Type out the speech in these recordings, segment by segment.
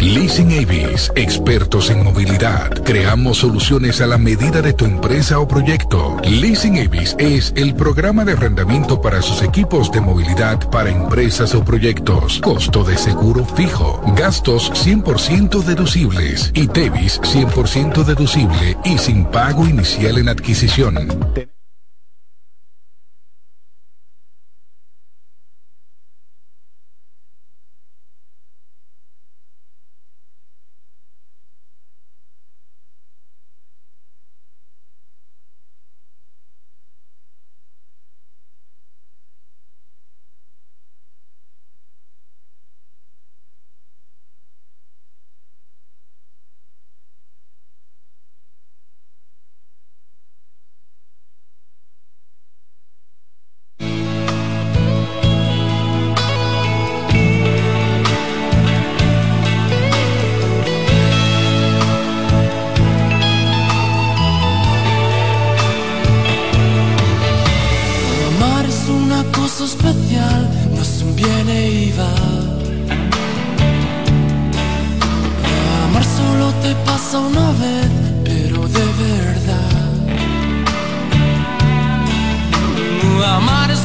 Leasing Avis, expertos en movilidad. Creamos soluciones a la medida de tu empresa o proyecto. Leasing Avis es el programa de arrendamiento para sus equipos de movilidad para empresas o proyectos. Costo de seguro fijo. Gastos 100% deducibles. Y Tevis 100% deducible y sin pago inicial en adquisición.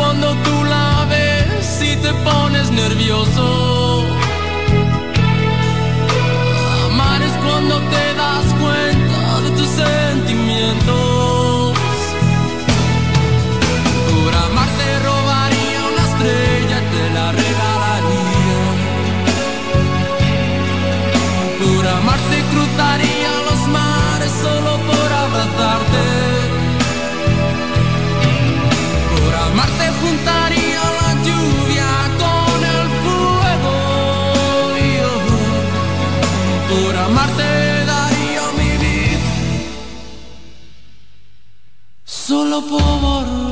la lo puedo.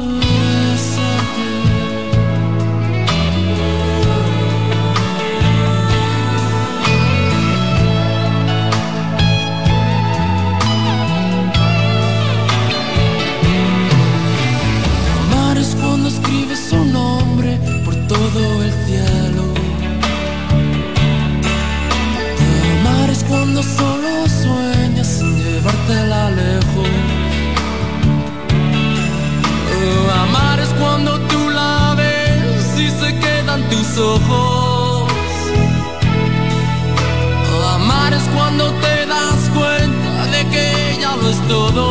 Regalaría.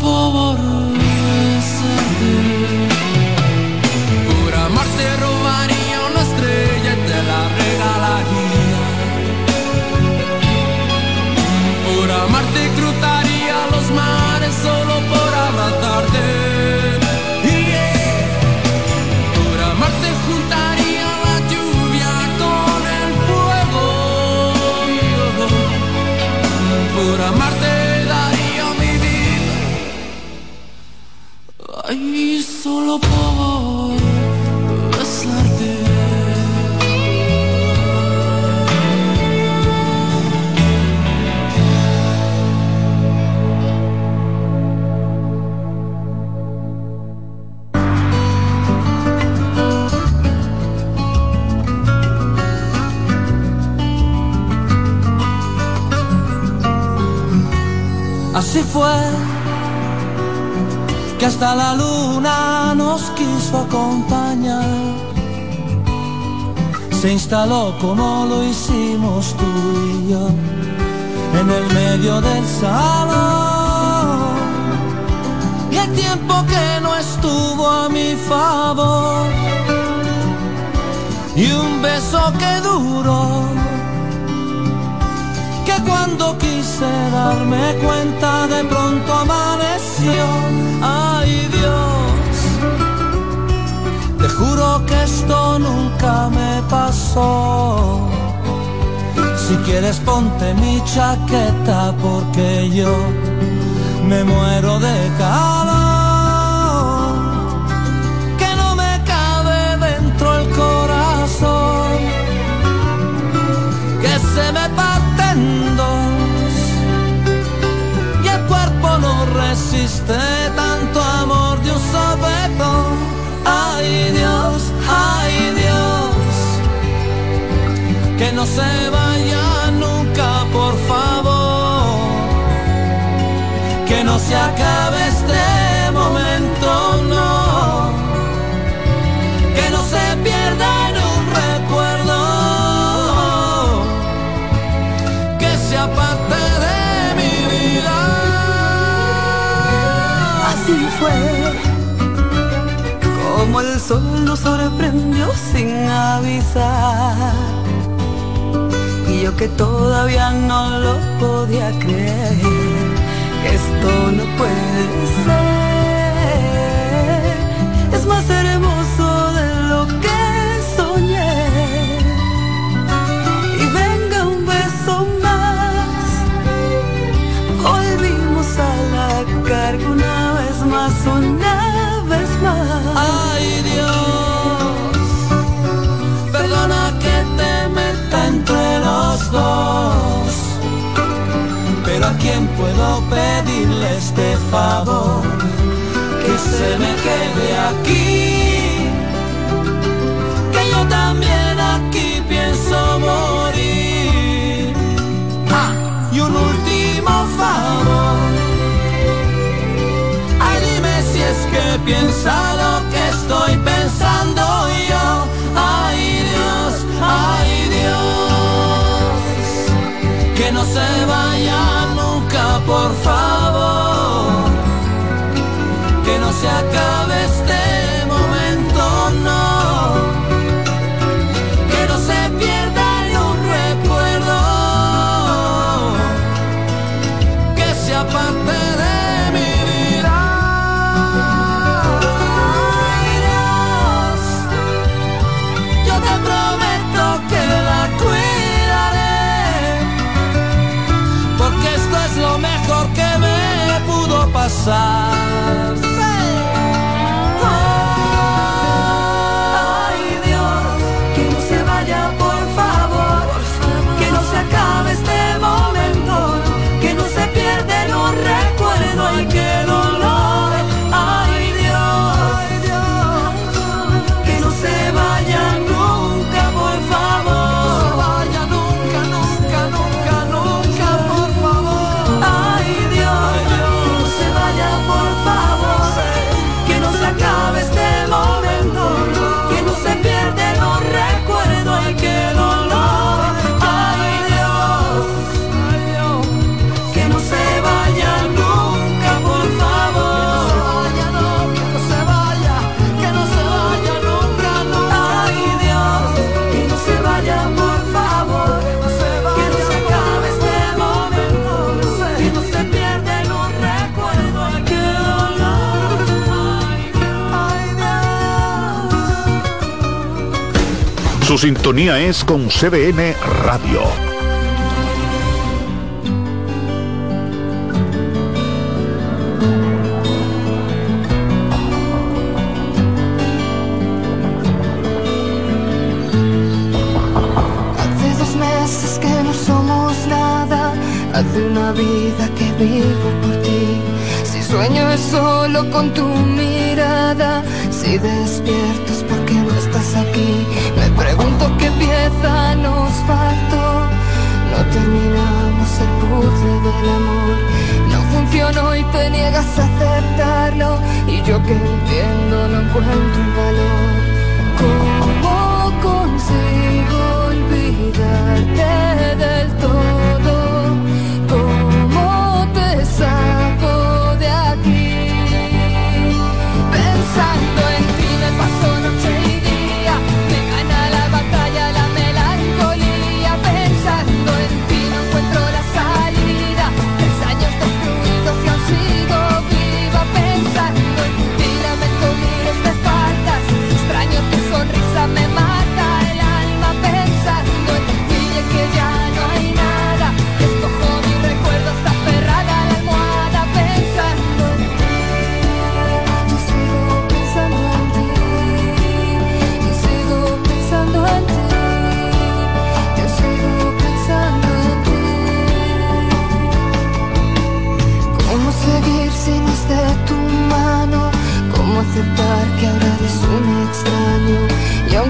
por hasta la luna nos quiso acompañar. Se instaló como lo hicimos tú y yo en el medio del salón. Y el tiempo que no estuvo a mi favor. Y un beso que duró. Cuando quise darme cuenta de pronto amaneció. Ay Dios, te juro que esto nunca me pasó. Si quieres ponte mi chaqueta porque yo me muero de calor, resiste Ay Dios, ay Dios, que no se vaya nunca, por favor, que no se acabe este momento, no, que no se pierda Así fue como el sol nos sorprendió sin avisar. Y yo que todavía no lo podía creer, esto no puede ser. Es más hermoso de lo que Pero a quién puedo pedirle este favor que se me quede aquí, que yo también aquí pienso morir. Ah, y un último favor, ay dime si es que piensa lo que estoy pensando yo. Se vaya por favor, que no se acabe side. Su sintonía es con CBN Radio. Hace dos meses que no somos nada, hace una vida que vivo por ti. Si sueño es solo con tu mirada, si despierto que entiendo no encuentro el valor.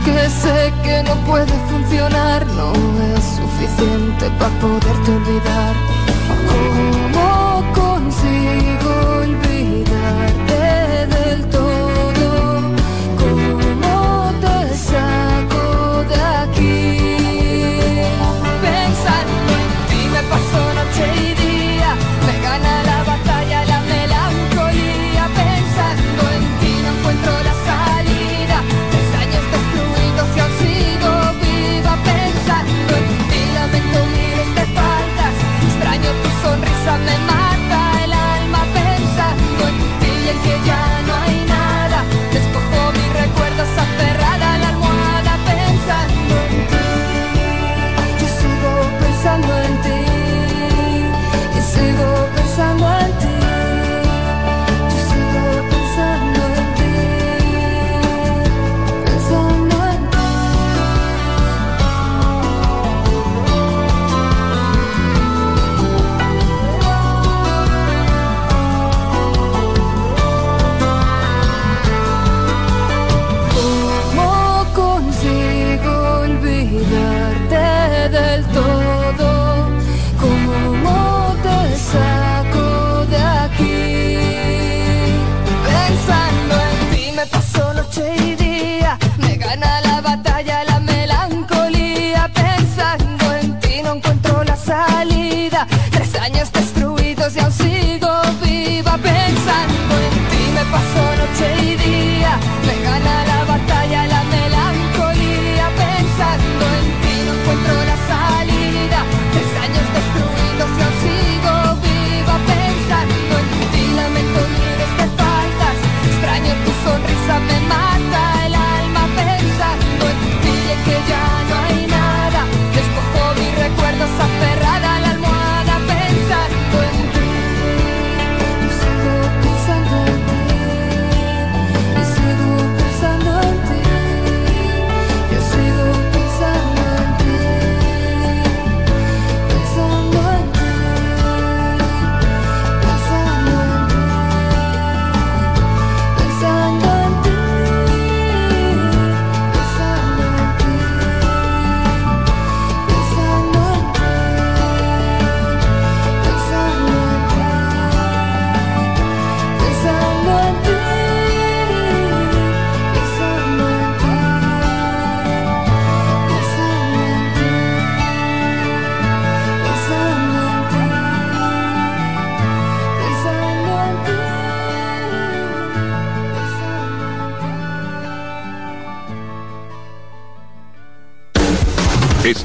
Aunque sé que no puede funcionar, no es suficiente para poderte olvidar. me mata el alma pensando en ti y el que ya veces y aún sigo viva pensando en ti. Me paso noche y día.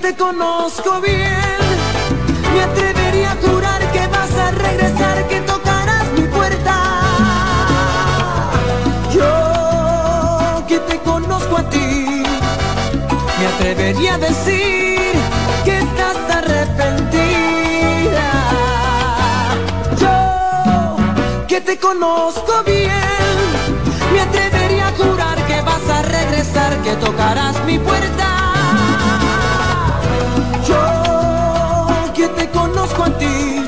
te conozco bien. Me atrevería a jurar que vas a regresar, que tocarás mi puerta. Yo que te conozco a ti, me atrevería a decir que estás arrepentida. Yo que te conozco bien, me atrevería a jurar que vas a regresar, que tocarás mi puerta. conozco a ti.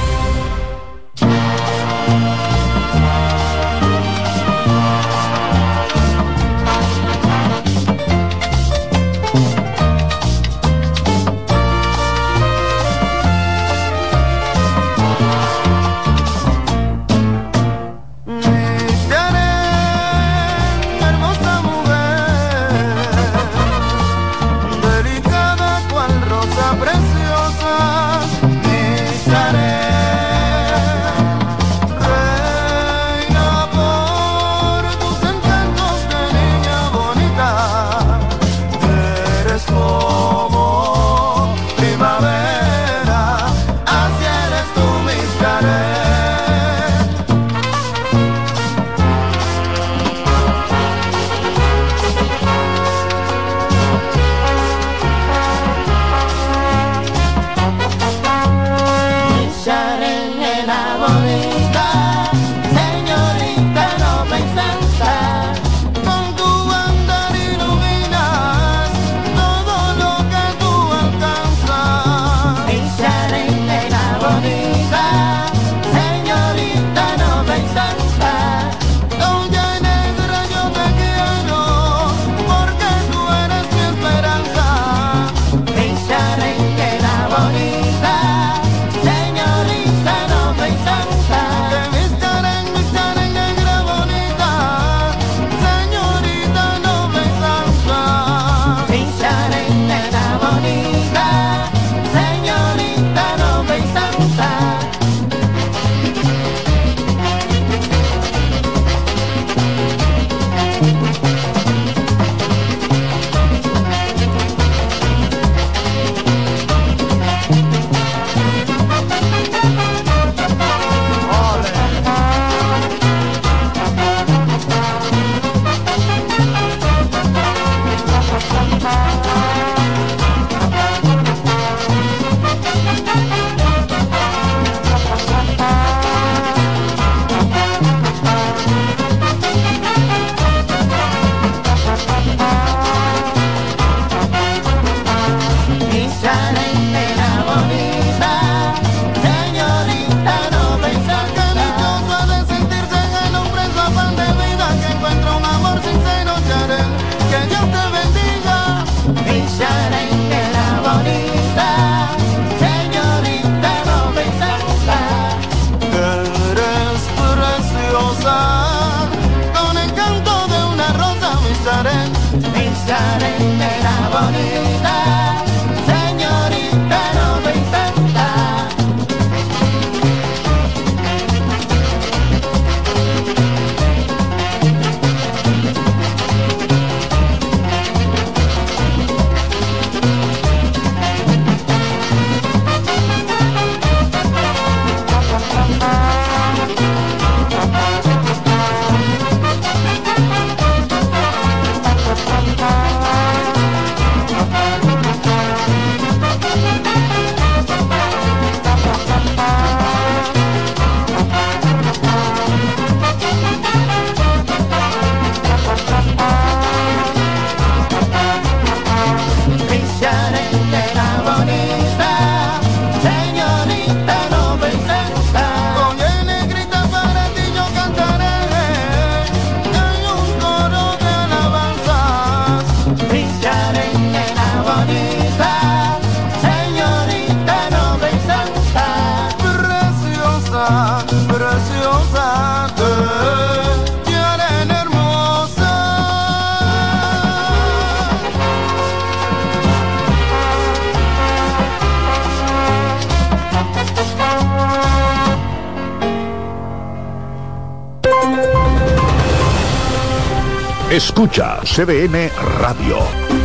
Escucha CDN Radio.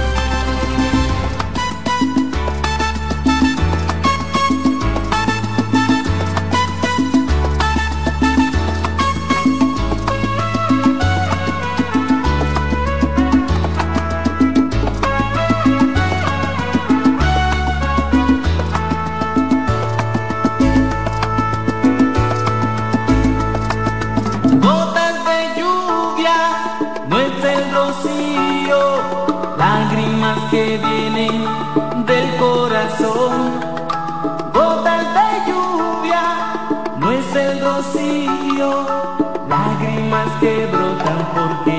out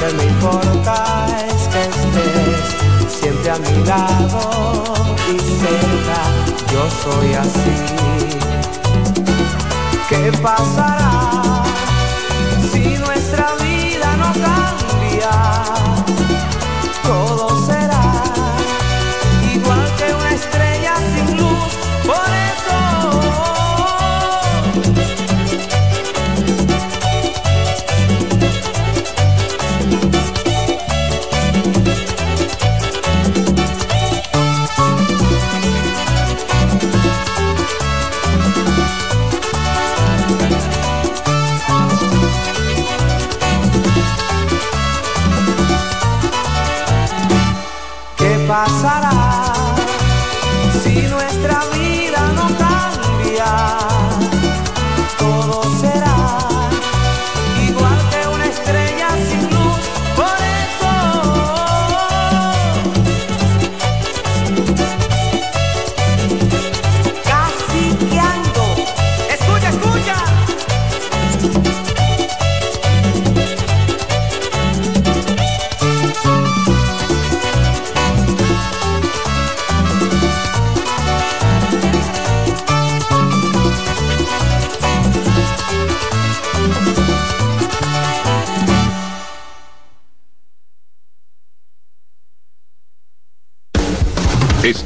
que me importa es que estés siempre a mi lado y cerca, yo soy así. ¿Qué pasará?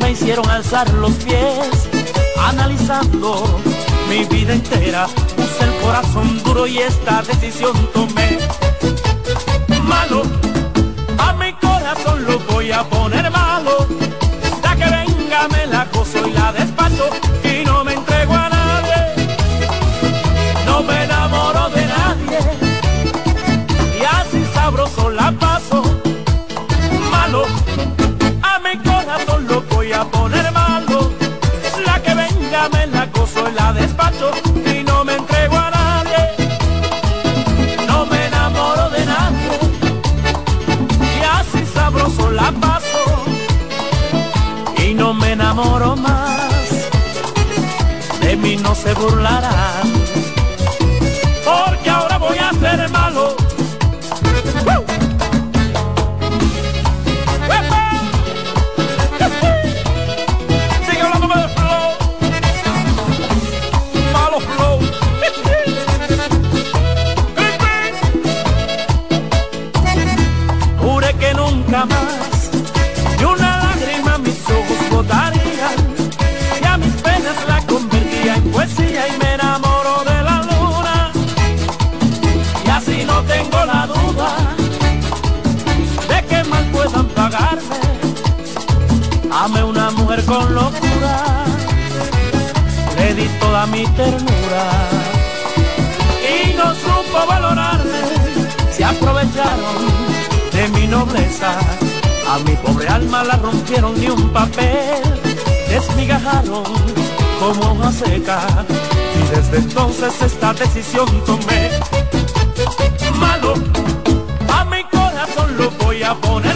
me hicieron alzar los pies, analizando mi vida entera, puse el corazón duro y esta decisión tomé. Mano, a mi corazón lo voy a poner no se burlarán. Porque ahora voy a ser más. Amé una mujer con locura, le di toda mi ternura. Y no supo valorarme. Se aprovecharon de mi nobleza, a mi pobre alma la rompieron ni un papel, desmigajaron como hoja seca. Y desde entonces esta decisión tomé. Malo, a mi corazón lo voy a poner.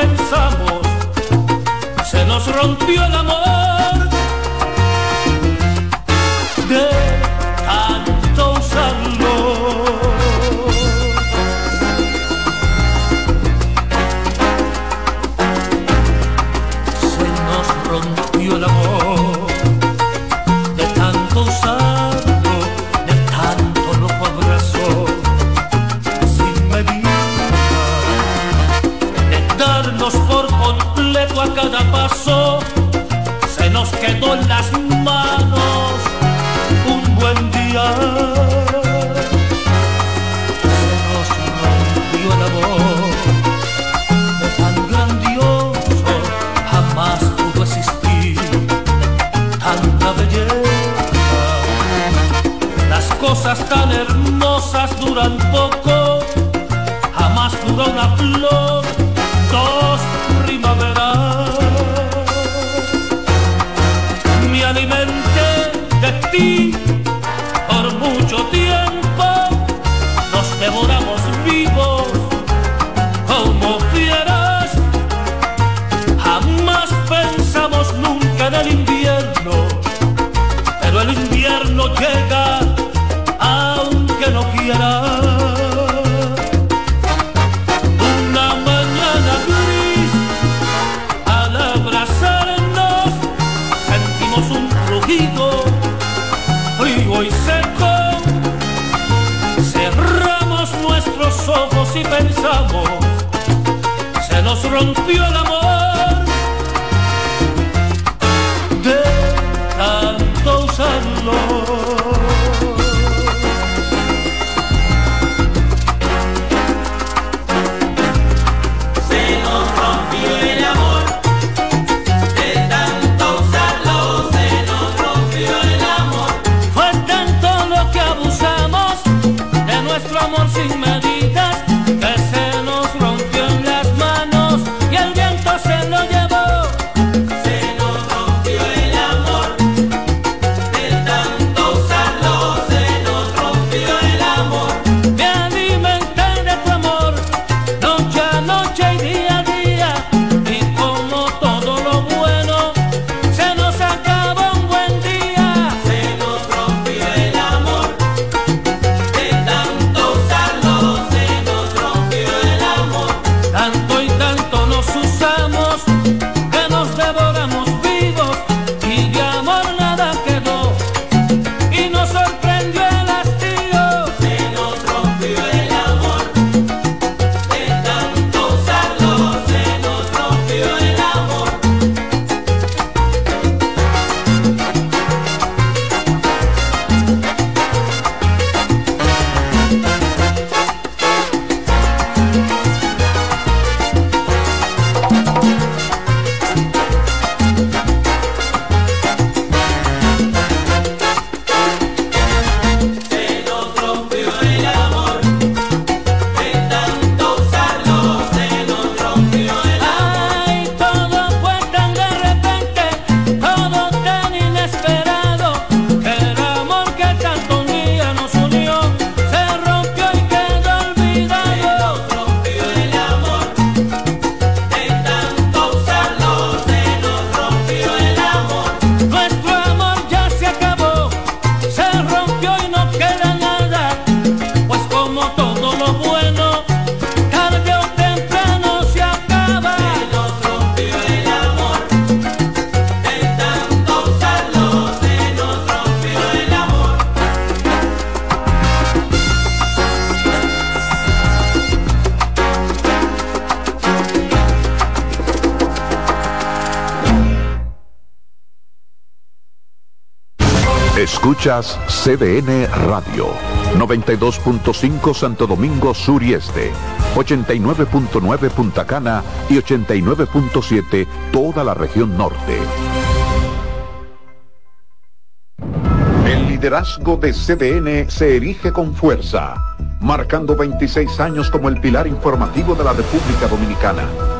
pensamos, se nos rompió el amor. Escuchas CDN Radio, 92.5 Santo Domingo Sur y Este, 89.9 Punta Cana y 89.7 toda la región norte. El liderazgo de CDN se erige con fuerza, marcando 26 años como el pilar informativo de la República Dominicana.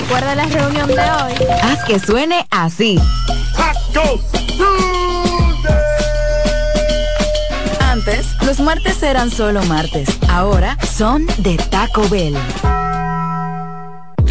Recuerda la reunión de hoy. Haz que suene así. Antes, Los martes eran solo martes, ahora son de Taco Bell.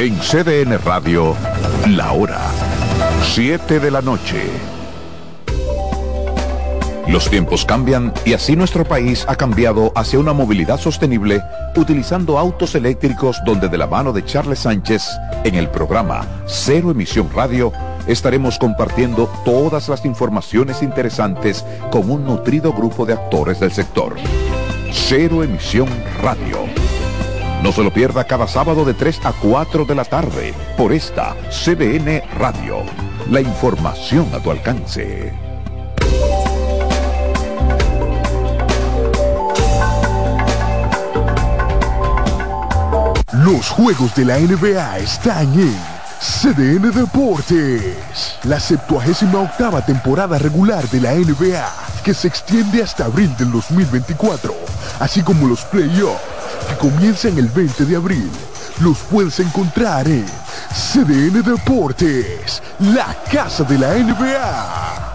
En CDN Radio, la hora 7 de la noche. Los tiempos cambian y así nuestro país ha cambiado hacia una movilidad sostenible utilizando autos eléctricos donde de la mano de Charles Sánchez en el programa Cero Emisión Radio estaremos compartiendo todas las informaciones interesantes con un nutrido grupo de actores del sector. Cero Emisión Radio. No se lo pierda cada sábado de 3 a 4 de la tarde por esta CDN Radio. La información a tu alcance. Los juegos de la NBA están en CDN Deportes. La 78 octava temporada regular de la NBA, que se extiende hasta abril del 2024, así como los playoffs, comienzan el 20 de abril. Los puedes encontrar en CDN Deportes, la casa de la NBA.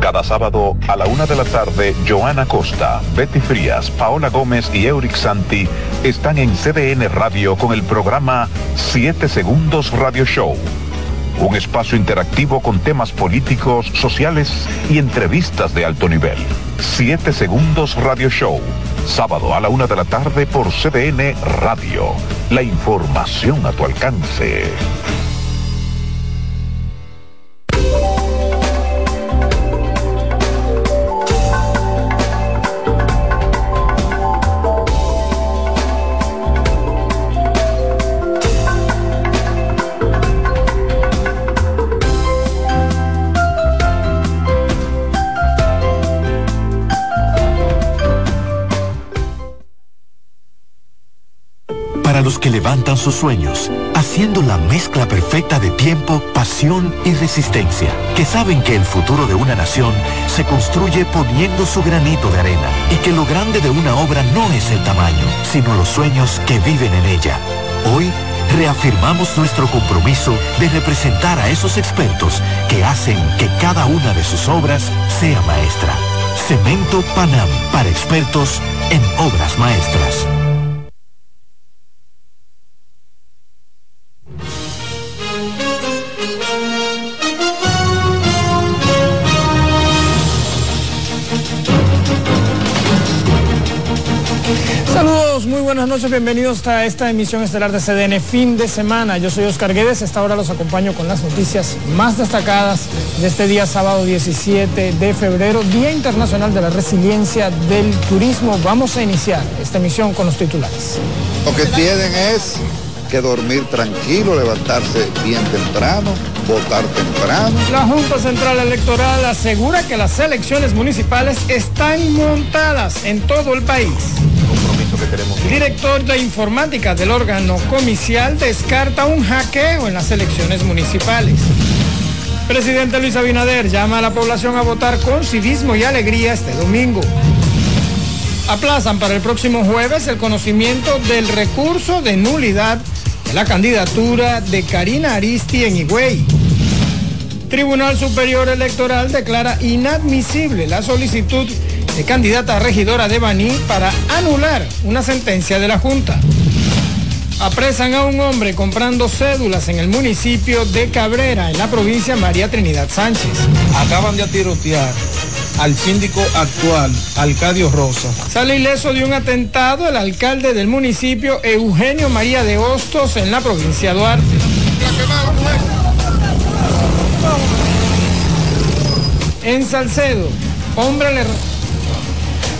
Cada sábado a la una de la tarde, Joana Costa, Betty Frías, Paola Gómez y Euric Santi están en CDN Radio con el programa 7 Segundos Radio Show. Un espacio interactivo con temas políticos, sociales y entrevistas de alto nivel. 7 Segundos Radio Show. Sábado a la una de la tarde por CDN Radio. La información a tu alcance. Que levantan sus sueños, haciendo la mezcla perfecta de tiempo, pasión y resistencia, que saben que el futuro de una nación se construye poniendo su granito de arena y que lo grande de una obra no es el tamaño, sino los sueños que viven en ella. Hoy reafirmamos nuestro compromiso de representar a esos expertos que hacen que cada una de sus obras sea maestra. Cemento Panam para expertos en obras maestras. Noches, bienvenidos a esta emisión estelar de CDN fin de semana. Yo soy Oscar Guedes, esta hora los acompaño con las noticias más destacadas de este día sábado 17 de febrero, Día Internacional de la Resiliencia del Turismo. Vamos a iniciar esta emisión con los titulares. Lo que tienen es que dormir tranquilo, levantarse bien temprano, votar temprano. La Junta Central Electoral asegura que las elecciones municipales están montadas en todo el país. Que. El director de informática del órgano comicial descarta un hackeo en las elecciones municipales. Presidente Luis Abinader llama a la población a votar con civismo y alegría este domingo. Aplazan para el próximo jueves el conocimiento del recurso de nulidad de la candidatura de Karina Aristi en Higüey. Tribunal Superior Electoral declara inadmisible la solicitud candidata a regidora de Baní para anular una sentencia de la Junta. Apresan a un hombre comprando cédulas en el municipio de Cabrera, en la provincia María Trinidad Sánchez. Acaban de atirotear al síndico actual, Alcadio Rosa. Sale ileso de un atentado el alcalde del municipio, Eugenio María de Hostos, en la provincia de Duarte. En Salcedo, hombre le...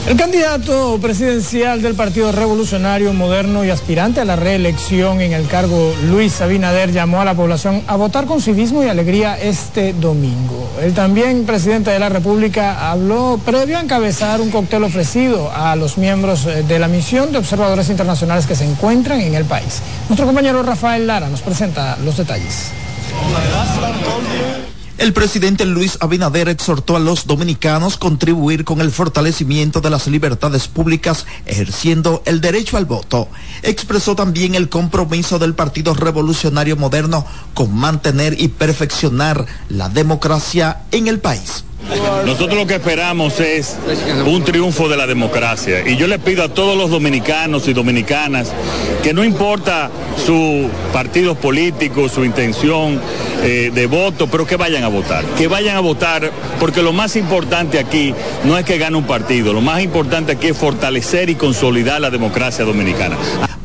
El candidato presidencial del Partido Revolucionario Moderno y aspirante a la reelección en el cargo, Luis Abinader, llamó a la población a votar con civismo y alegría este domingo. El también presidente de la República habló previo a encabezar un cóctel ofrecido a los miembros eh, de la misión de observadores internacionales que se encuentran en el país. Nuestro compañero Rafael Lara nos presenta los detalles. El presidente Luis Abinader exhortó a los dominicanos contribuir con el fortalecimiento de las libertades públicas, ejerciendo el derecho al voto. Expresó también el compromiso del Partido Revolucionario Moderno con mantener y perfeccionar la democracia en el país. Nosotros lo que esperamos es un triunfo de la democracia y yo le pido a todos los dominicanos y dominicanas que no importa su partido político, su intención eh, de voto, pero que vayan a votar, que vayan a votar porque lo más importante aquí no es que gane un partido, lo más importante aquí es fortalecer y consolidar la democracia dominicana.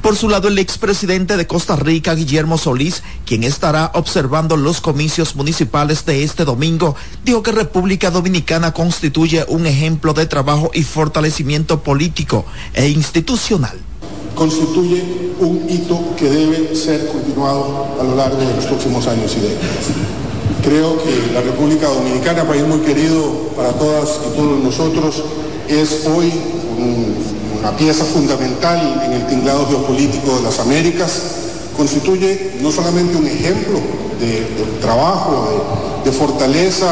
Por su lado, el expresidente de Costa Rica, Guillermo Solís, quien estará observando los comicios municipales de este domingo, dijo que República Dominicana constituye un ejemplo de trabajo y fortalecimiento político e institucional. Constituye un hito que debe ser continuado a lo largo de los próximos años y décadas. Creo que la República Dominicana, país muy querido para todas y todos nosotros, es hoy un una pieza fundamental en el tinglado geopolítico de las Américas, constituye no solamente un ejemplo de, trabajo, de, fortaleza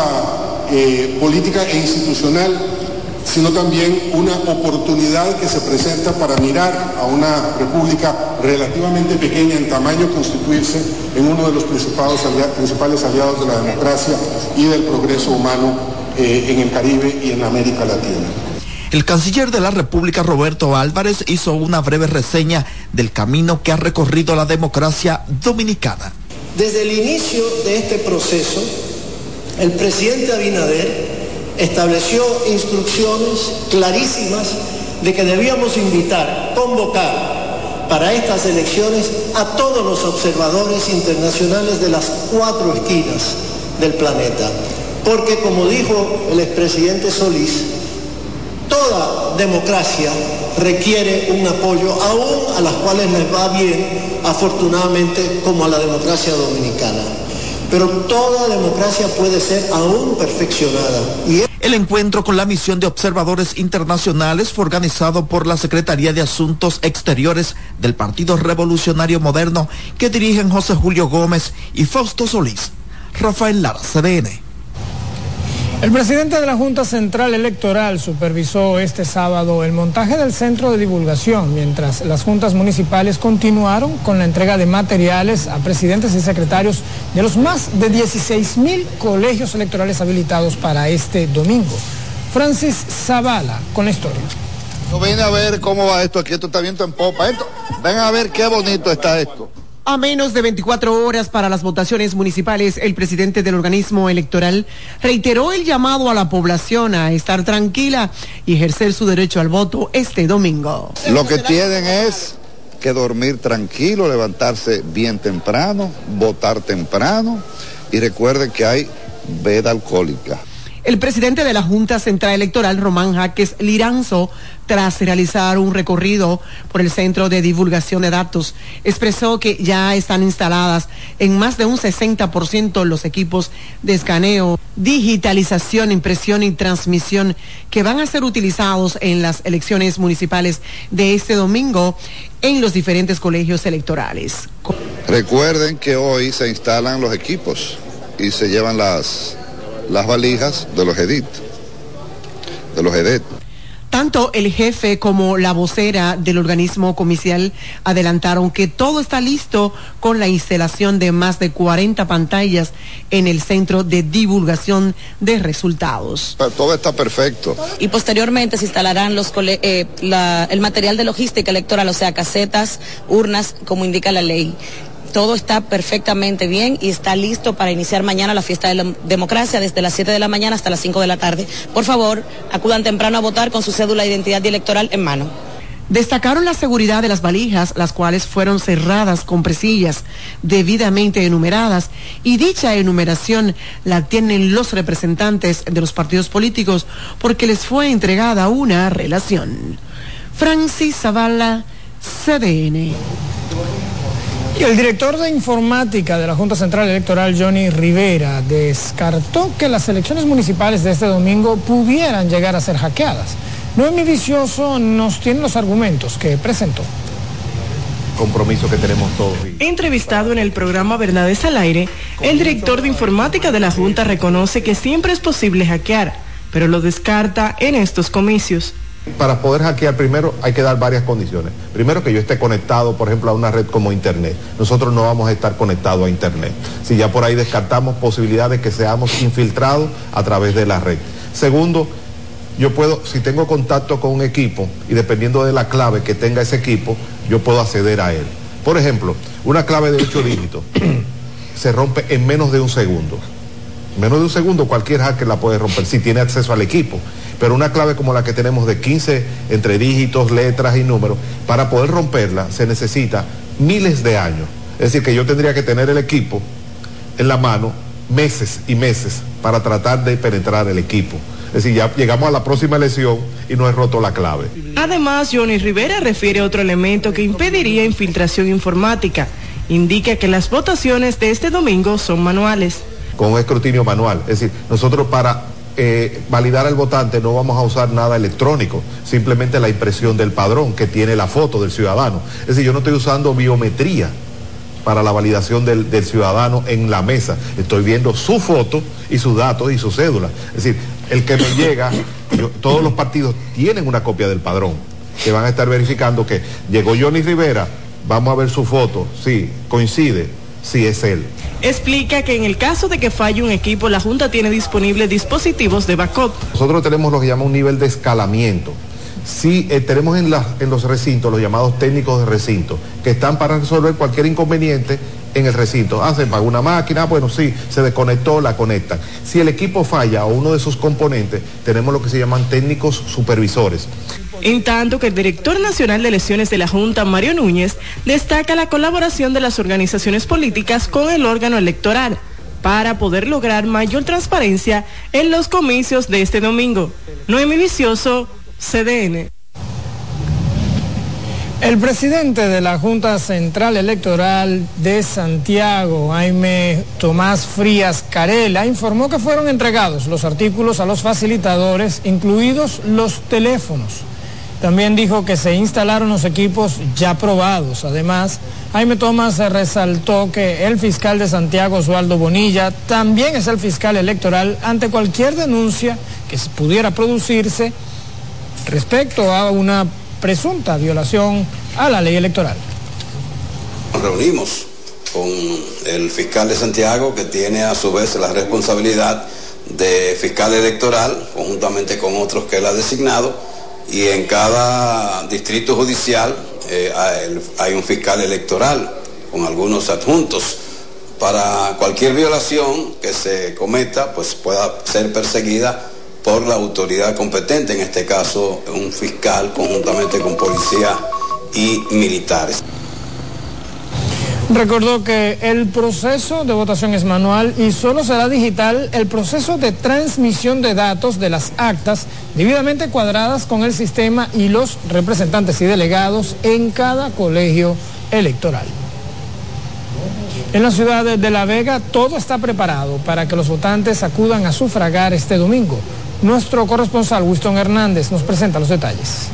eh, política e institucional, sino también una oportunidad que se presenta para mirar a una república relativamente pequeña en tamaño constituirse en uno de los principales aliados de la democracia y del progreso humano eh, en el Caribe y en América Latina. El canciller de la República, Roberto Álvarez, hizo una breve reseña del camino que ha recorrido la democracia dominicana. Desde el inicio de este proceso, el presidente Abinader estableció instrucciones clarísimas de que debíamos invitar, convocar para estas elecciones a todos los observadores internacionales de las cuatro esquinas del planeta. Porque como dijo el expresidente Solís, Toda democracia requiere un apoyo, aún a las cuales les va bien, afortunadamente, como a la democracia dominicana. Pero toda democracia puede ser aún perfeccionada. Y el encuentro con la misión de observadores internacionales fue organizado por la Secretaría de Asuntos Exteriores del Partido Revolucionario Moderno que dirigen José Julio Gómez y Fausto Solís. Rafael Lara, CDN. El presidente de la Junta Central Electoral supervisó este sábado el montaje del centro de divulgación, mientras las juntas municipales continuaron con la entrega de materiales a presidentes y secretarios de los más de 16 mil colegios electorales habilitados para este domingo. Francis Zavala con la historia. Vine a ver cómo va esto aquí, esto está viento en popa. Esto, ven a ver qué bonito está esto. A menos de 24 horas para las votaciones municipales, el presidente del organismo electoral reiteró el llamado a la población a estar tranquila y ejercer su derecho al voto este domingo. Lo que tienen es que dormir tranquilo, levantarse bien temprano, votar temprano y recuerden que hay veda alcohólica. El presidente de la Junta Central Electoral, Román Jaques Liranzo, tras realizar un recorrido por el Centro de Divulgación de Datos, expresó que ya están instaladas en más de un 60% los equipos de escaneo, digitalización, impresión y transmisión que van a ser utilizados en las elecciones municipales de este domingo en los diferentes colegios electorales. Recuerden que hoy se instalan los equipos y se llevan las las valijas de los EDIT, de los EDET. Tanto el jefe como la vocera del organismo comicial adelantaron que todo está listo con la instalación de más de 40 pantallas en el centro de divulgación de resultados. Todo está perfecto. Y posteriormente se instalarán los eh, el material de logística electoral, o sea, casetas, urnas, como indica la ley todo está perfectamente bien y está listo para iniciar mañana la fiesta de la democracia desde las 7 de la mañana hasta las 5 de la tarde. Por favor, acudan temprano a votar con su cédula de identidad electoral en mano. Destacaron la seguridad de las valijas, las cuales fueron cerradas con presillas debidamente enumeradas y dicha enumeración la tienen los representantes de los partidos políticos porque les fue entregada una relación. Francis Zavala, CDN. Y el director de informática de la Junta Central Electoral, Johnny Rivera, descartó que las elecciones municipales de este domingo pudieran llegar a ser hackeadas. Noemi Vicioso nos tiene los argumentos que presentó compromiso que tenemos todos. Entrevistado en el programa Verdades al Aire, el director de informática de la Junta reconoce que siempre es posible hackear, pero lo descarta en estos comicios. Para poder hackear primero hay que dar varias condiciones. Primero que yo esté conectado, por ejemplo, a una red como Internet. Nosotros no vamos a estar conectados a Internet. Si ya por ahí descartamos posibilidades de que seamos infiltrados a través de la red. Segundo, yo puedo, si tengo contacto con un equipo y dependiendo de la clave que tenga ese equipo, yo puedo acceder a él. Por ejemplo, una clave de 8 dígitos se rompe en menos de un segundo. Menos de un segundo cualquier hacker la puede romper si tiene acceso al equipo pero una clave como la que tenemos de 15 entre dígitos, letras y números, para poder romperla se necesita miles de años. Es decir, que yo tendría que tener el equipo en la mano meses y meses para tratar de penetrar el equipo. Es decir, ya llegamos a la próxima elección y no he roto la clave. Además, Johnny Rivera refiere a otro elemento que impediría infiltración informática. Indica que las votaciones de este domingo son manuales. Con un escrutinio manual. Es decir, nosotros para eh, validar al votante no vamos a usar nada electrónico, simplemente la impresión del padrón que tiene la foto del ciudadano. Es decir, yo no estoy usando biometría para la validación del, ciudadano en la mesa. Estoy viendo su foto y sus datos y su cédula. Es decir, el que me llega, todos los partidos tienen una copia del padrón, que van a estar verificando que llegó Johnny Rivera, vamos a ver su foto, sí, coincide, sí es él explica que en el caso de que falle un equipo, la Junta tiene disponibles dispositivos de backup. Nosotros tenemos lo que llama un nivel de escalamiento. Sí, eh, tenemos en, en los recintos los llamados técnicos de recinto, que están para resolver cualquier inconveniente en el recinto. Hacen para una máquina, bueno, sí, se desconectó, la conectan. Si el equipo falla o uno de sus componentes, tenemos lo que se llaman técnicos supervisores. En tanto que el director nacional de elecciones de la Junta, Mario Núñez, destaca la colaboración de las organizaciones políticas con el órgano electoral para poder lograr mayor transparencia en los comicios de este domingo. Noemi Vicioso, CDN. El presidente de la Junta Central Electoral de Santiago, Jaime Tomás Frías Carela, informó que fueron entregados los artículos a los facilitadores, incluidos los teléfonos. También dijo que se instalaron los equipos ya probados. Además, Jaime Tomás resaltó que el fiscal de Santiago, Osvaldo Bonilla, también es el fiscal electoral ante cualquier denuncia que pudiera producirse respecto a una presunta violación a la ley electoral. Nos reunimos con el fiscal de Santiago, que tiene a su vez la responsabilidad de fiscal electoral, conjuntamente con otros que él ha designado y en cada distrito judicial eh, hay un fiscal electoral con algunos adjuntos para cualquier violación que se cometa pues pueda ser perseguida por la autoridad competente, en este caso un fiscal conjuntamente con policía y militares. Recordó que el proceso de votación es manual y solo será digital el proceso de transmisión de datos de las actas debidamente cuadradas con el sistema y los representantes y delegados en cada colegio electoral. En la ciudad de La Vega todo está preparado para que los votantes acudan a sufragar este domingo. Nuestro corresponsal Winston Hernández nos presenta los detalles.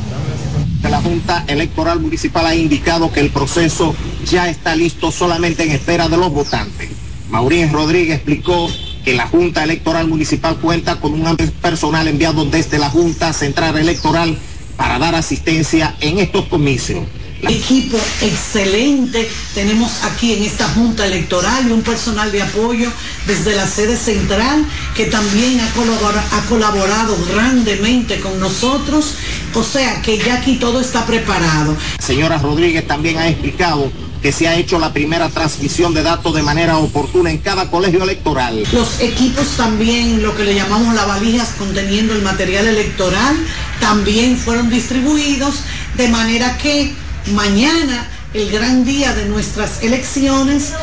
La Junta Electoral Municipal ha indicado que el proceso ya está listo solamente en espera de los votantes. Maurín Rodríguez explicó que la Junta Electoral Municipal cuenta con un personal enviado desde la Junta Central Electoral para dar asistencia en estos comicios equipo excelente tenemos aquí en esta Junta Electoral y un personal de apoyo desde la sede central que también ha colaborado, ha colaborado grandemente con nosotros. O sea que ya aquí todo está preparado. Señora Rodríguez también ha explicado que se ha hecho la primera transmisión de datos de manera oportuna en cada colegio electoral. Los equipos también, lo que le llamamos las valijas conteniendo el material electoral, también fueron distribuidos de manera que mañana, el gran día de nuestras elecciones,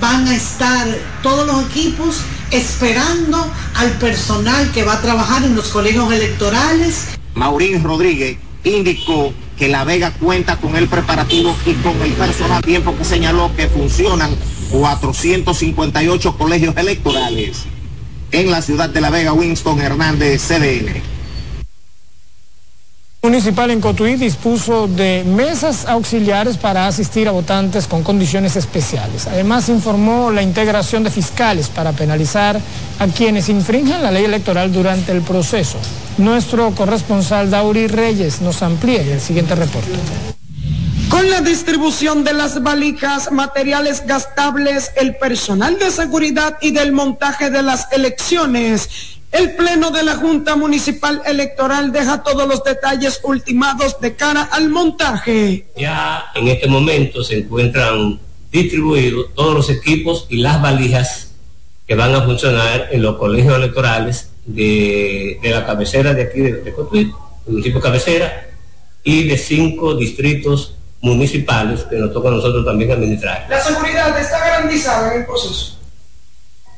van a estar todos los equipos esperando al personal que va a trabajar en los colegios electorales. Maurín Rodríguez indicó que La Vega cuenta con el preparativo y con el personal tiempo que señaló que funcionan 458 colegios electorales. En la ciudad de La Vega, Winston Hernández, CDN municipal en Cotuí dispuso de mesas auxiliares para asistir a votantes con condiciones especiales. Además, informó la integración de fiscales para penalizar a quienes infrinjan la ley electoral durante el proceso. Nuestro corresponsal Dauri Reyes nos amplía el siguiente reporte. Con la distribución de las valijas, materiales gastables, el personal de seguridad y del montaje de las elecciones, el Pleno de la Junta Municipal Electoral deja todos los detalles ultimados de cara al montaje. Ya en este momento se encuentran distribuidos todos los equipos y las valijas que van a funcionar en los colegios electorales de, la cabecera de aquí de, de Cotuí, municipio cabecera, y de cinco distritos municipales que nos toca a nosotros también administrar. ¿La seguridad está garantizada en el proceso?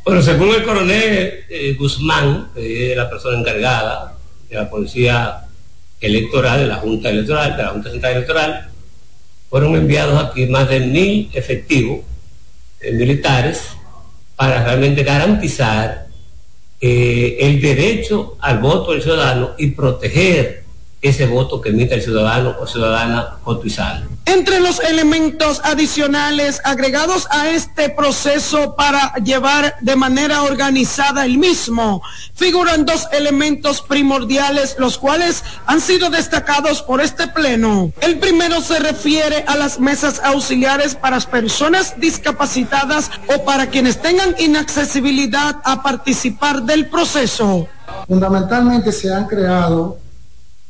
Bueno, según el coronel eh, Guzmán, la persona encargada de la policía electoral, de la Junta Electoral, de la Junta Central Electoral, fueron enviados aquí más de mil efectivos eh, militares para realmente garantizar eh, el derecho al voto del ciudadano y proteger ese voto que emite el ciudadano o ciudadana cotizada. Entre los elementos adicionales agregados a este proceso para llevar de manera organizada el mismo, figuran dos elementos primordiales, los cuales han sido destacados por este pleno. El primero se refiere a las mesas auxiliares para personas discapacitadas o para quienes tengan inaccesibilidad a participar del proceso. Fundamentalmente se han creado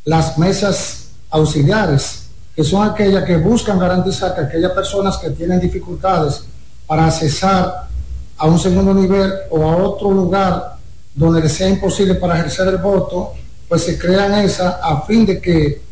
las mesas auxiliares, que son aquellas que buscan garantizar que aquellas personas que tienen dificultades para accesar a un segundo nivel o a otro lugar donde les sea imposible para ejercer el voto, pues se crean esas a fin de que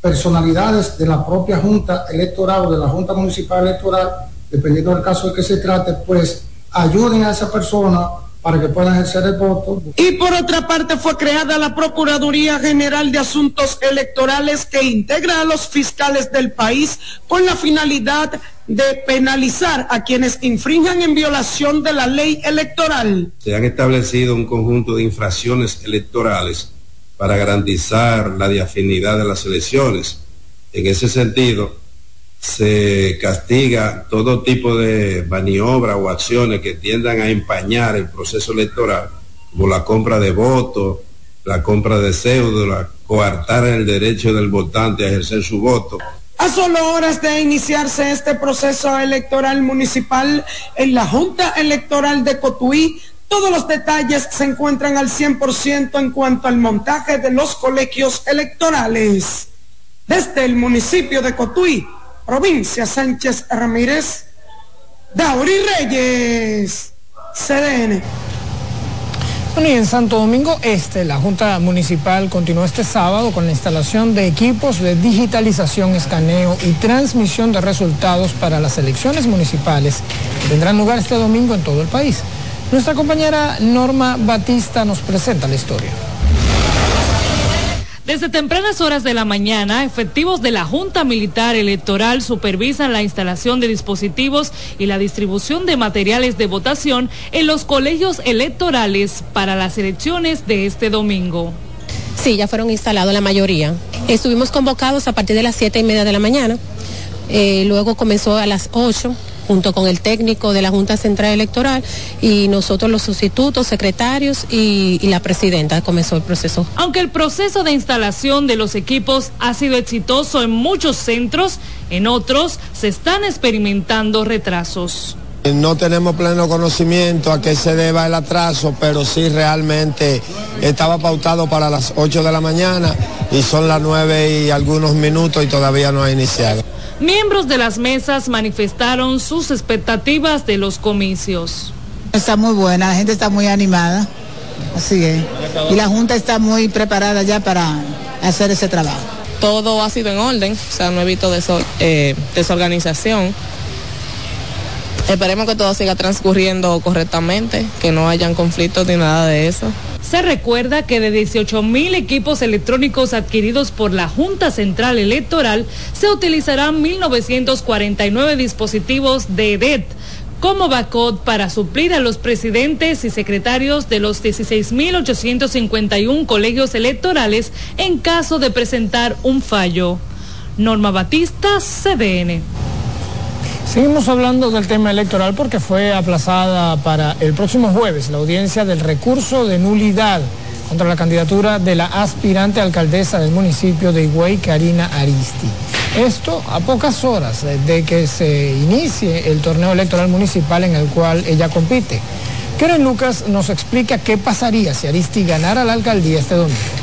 personalidades de la propia Junta Electoral o de la Junta Municipal Electoral, dependiendo del caso de que se trate, pues ayuden a esa persona para que puedan ejercer el voto. Y por otra parte fue creada la Procuraduría General de Asuntos Electorales que integra a los fiscales del país con la finalidad de penalizar a quienes infrinjan en violación de la ley electoral. Se han establecido un conjunto de infracciones electorales para garantizar la diafinidad de las elecciones. En ese sentido, se castiga todo tipo de maniobra o acciones que tiendan a empañar el proceso electoral, como la compra de votos, la compra de cédula, coartar el derecho del votante a ejercer su voto. A solo horas de iniciarse este proceso electoral municipal en la Junta Electoral de Cotuí, todos los detalles se encuentran al 100% en cuanto al montaje de los colegios electorales. Desde el municipio de Cotuí, provincia Sánchez Ramírez, Dauri Reyes, CDN. Bueno, y en Santo Domingo Este, la Junta Municipal continuó este sábado con la instalación de equipos de digitalización, escaneo y transmisión de resultados para las elecciones municipales que tendrán lugar este domingo en todo el país. Nuestra compañera Norma Batista nos presenta la historia. Desde tempranas horas de la mañana, efectivos de la Junta Militar Electoral supervisan la instalación de dispositivos y la distribución de materiales de votación en los colegios electorales para las elecciones de este domingo. Sí, ya fueron instalados la mayoría. Estuvimos convocados a partir de las siete y media de la mañana. Eh, luego comenzó a las ocho junto con el técnico de la Junta Central Electoral y nosotros los sustitutos, secretarios y, y la presidenta comenzó el proceso. Aunque el proceso de instalación de los equipos ha sido exitoso en muchos centros, en otros se están experimentando retrasos. No tenemos pleno conocimiento a qué se deba el atraso, pero sí realmente estaba pautado para las 8 de la mañana y son las 9 y algunos minutos y todavía no ha iniciado. Miembros de las mesas manifestaron sus expectativas de los comicios. Está muy buena, la gente está muy animada, así es. Y la Junta está muy preparada ya para hacer ese trabajo. Todo ha sido en orden, o sea, no he visto desor eh, desorganización. Esperemos que todo siga transcurriendo correctamente, que no hayan conflictos ni nada de eso. Se recuerda que de 18 mil equipos electrónicos adquiridos por la Junta Central Electoral, se utilizarán 1.949 dispositivos de EDET como backup para suplir a los presidentes y secretarios de los 16.851 colegios electorales en caso de presentar un fallo. Norma Batista, CDN. Seguimos hablando del tema electoral porque fue aplazada para el próximo jueves la audiencia del recurso de nulidad contra la candidatura de la aspirante alcaldesa del municipio de Higüey, Karina Aristi. Esto a pocas horas de que se inicie el torneo electoral municipal en el cual ella compite. Keren Lucas nos explica qué pasaría si Aristi ganara la alcaldía este domingo.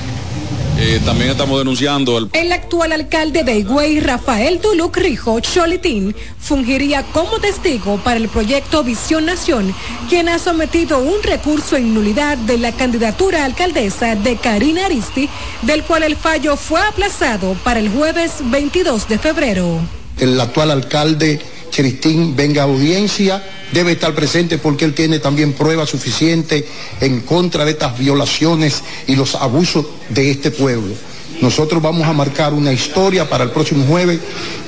Eh, también estamos denunciando el... El actual alcalde de Higüey, Rafael Duluc Rijo Cholitín, fungiría como testigo para el proyecto Visión Nación, quien ha sometido un recurso en nulidad de la candidatura a alcaldesa de Karina Aristi, del cual el fallo fue aplazado para el jueves 22 de febrero. El actual alcalde Cristín venga a audiencia, debe estar presente porque él tiene también pruebas suficientes en contra de estas violaciones y los abusos de este pueblo. Nosotros vamos a marcar una historia para el próximo jueves,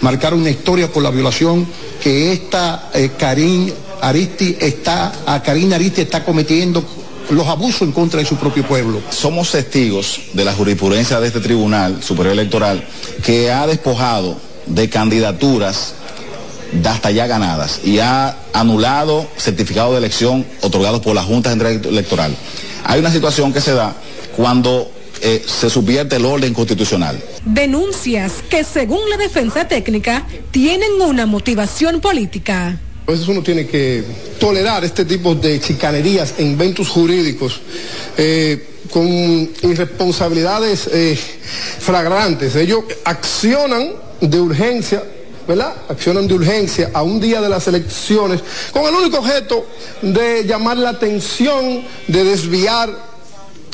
marcar una historia por la violación que esta eh, Karin Aristi está, a Aristi está cometiendo los abusos en contra de su propio pueblo. Somos testigos de la jurisprudencia de este Tribunal Superior Electoral que ha despojado de candidaturas hasta ya ganadas y ha anulado certificados de elección otorgados por la Junta Central Electoral. Hay una situación que se da cuando eh, se subvierte el orden constitucional. Denuncias que según la defensa técnica tienen una motivación política. A veces uno tiene que tolerar este tipo de chicanerías e inventos jurídicos eh, con irresponsabilidades eh, flagrantes. Ellos accionan de urgencia ¿verdad? Accionan de urgencia a un día de las elecciones con el único objeto de llamar la atención, de desviar,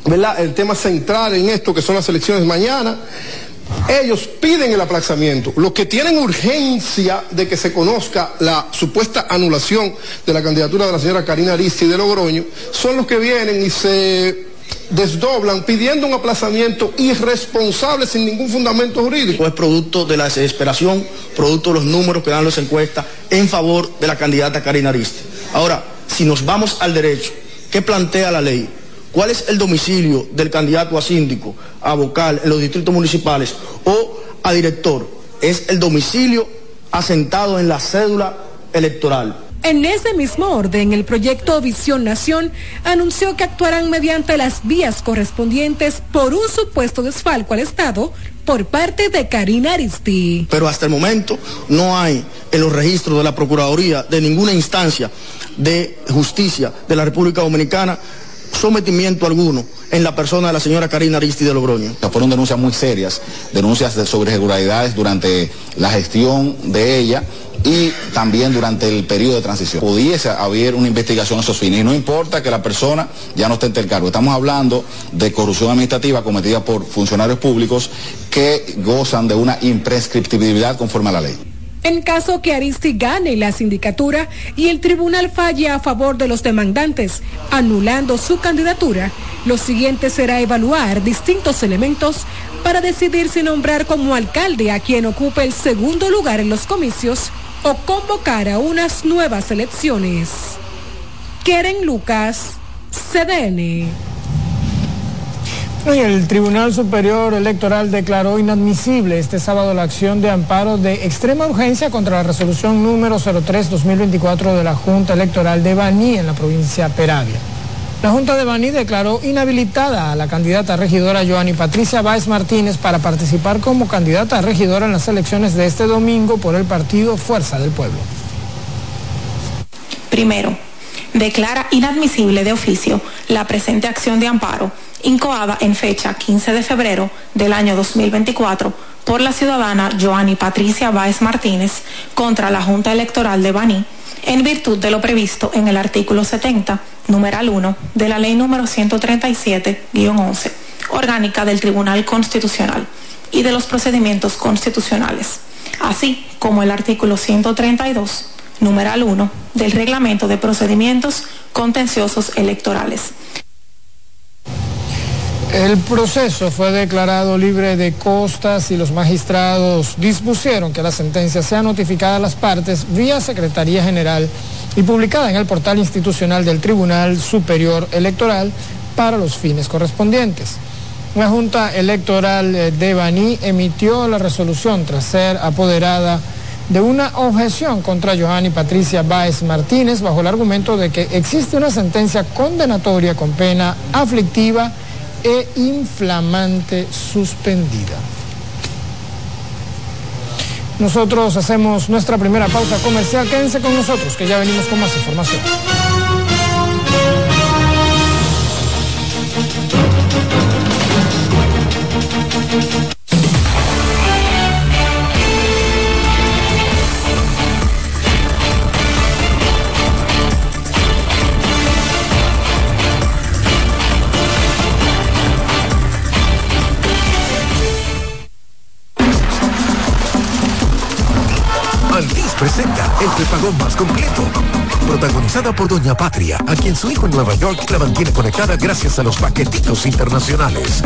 ¿verdad? El tema central en esto que son las elecciones mañana. Ellos piden el aplazamiento. Los que tienen urgencia de que se conozca la supuesta anulación de la candidatura de la señora Karina Aristi de Logroño son los que vienen y se desdoblan pidiendo un aplazamiento irresponsable sin ningún fundamento jurídico. Es producto de la desesperación, producto de los números que dan las encuestas en favor de la candidata Karina Aristi. Ahora, si nos vamos al derecho, ¿qué plantea la ley? ¿Cuál es el domicilio del candidato a síndico, a vocal en los distritos municipales o a director? Es el domicilio asentado en la cédula electoral. En ese mismo orden, el proyecto Visión Nación anunció que actuarán mediante las vías correspondientes por un supuesto desfalco al Estado por parte de Karina Aristi. Pero hasta el momento no hay en los registros de la Procuraduría de ninguna instancia de justicia de la República Dominicana sometimiento alguno en la persona de la señora Karina Aristi de Logroño. Fueron denuncias muy serias, denuncias de sobre irregularidades durante la gestión de ella y también durante el periodo de transición. Pudiese haber una investigación a esos fines y no importa que la persona ya no esté en el cargo. Estamos hablando de corrupción administrativa cometida por funcionarios públicos que gozan de una imprescriptibilidad conforme a la ley. En caso que Aristi gane la sindicatura y el tribunal falle a favor de los demandantes, anulando su candidatura, lo siguiente será evaluar distintos elementos para decidir si nombrar como alcalde a quien ocupe el segundo lugar en los comicios o convocar a unas nuevas elecciones. Keren Lucas, CDN. El Tribunal Superior Electoral declaró inadmisible este sábado la acción de amparo de extrema urgencia contra la resolución número 03-2024 de la Junta Electoral de Baní en la provincia Peravia. La Junta de Baní declaró inhabilitada a la candidata regidora Joanny Patricia Báez Martínez para participar como candidata a regidora en las elecciones de este domingo por el partido Fuerza del Pueblo. Primero, declara inadmisible de oficio la presente acción de amparo incoada en fecha 15 de febrero del año 2024 por la ciudadana Joanny Patricia Báez Martínez contra la Junta Electoral de Baní en virtud de lo previsto en el artículo 70, numeral 1 de la ley número 137-11, orgánica del Tribunal Constitucional y de los procedimientos constitucionales, así como el artículo 132, numeral 1 del reglamento de procedimientos contenciosos electorales. El proceso fue declarado libre de costas y los magistrados dispusieron que la sentencia sea notificada a las partes vía Secretaría General y publicada en el portal institucional del Tribunal Superior Electoral para los fines correspondientes. La Junta Electoral de Baní emitió la resolución tras ser apoderada de una objeción contra Johanny Patricia Báez Martínez bajo el argumento de que existe una sentencia condenatoria con pena aflictiva e inflamante suspendida. Nosotros hacemos nuestra primera pausa comercial. Quédense con nosotros, que ya venimos con más información. El prepago más completo. Protagonizada por Doña Patria, a quien su hijo en Nueva York la mantiene conectada gracias a los paquetitos internacionales.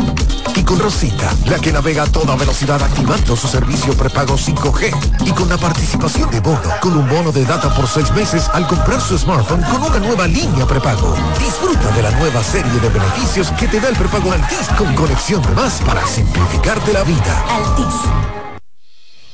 Y con Rosita, la que navega a toda velocidad activando su servicio prepago 5G. Y con la participación de Bono, con un bono de data por seis meses al comprar su smartphone con una nueva línea prepago. Disfruta de la nueva serie de beneficios que te da el prepago Altis con conexión de más para simplificarte la vida. Altis.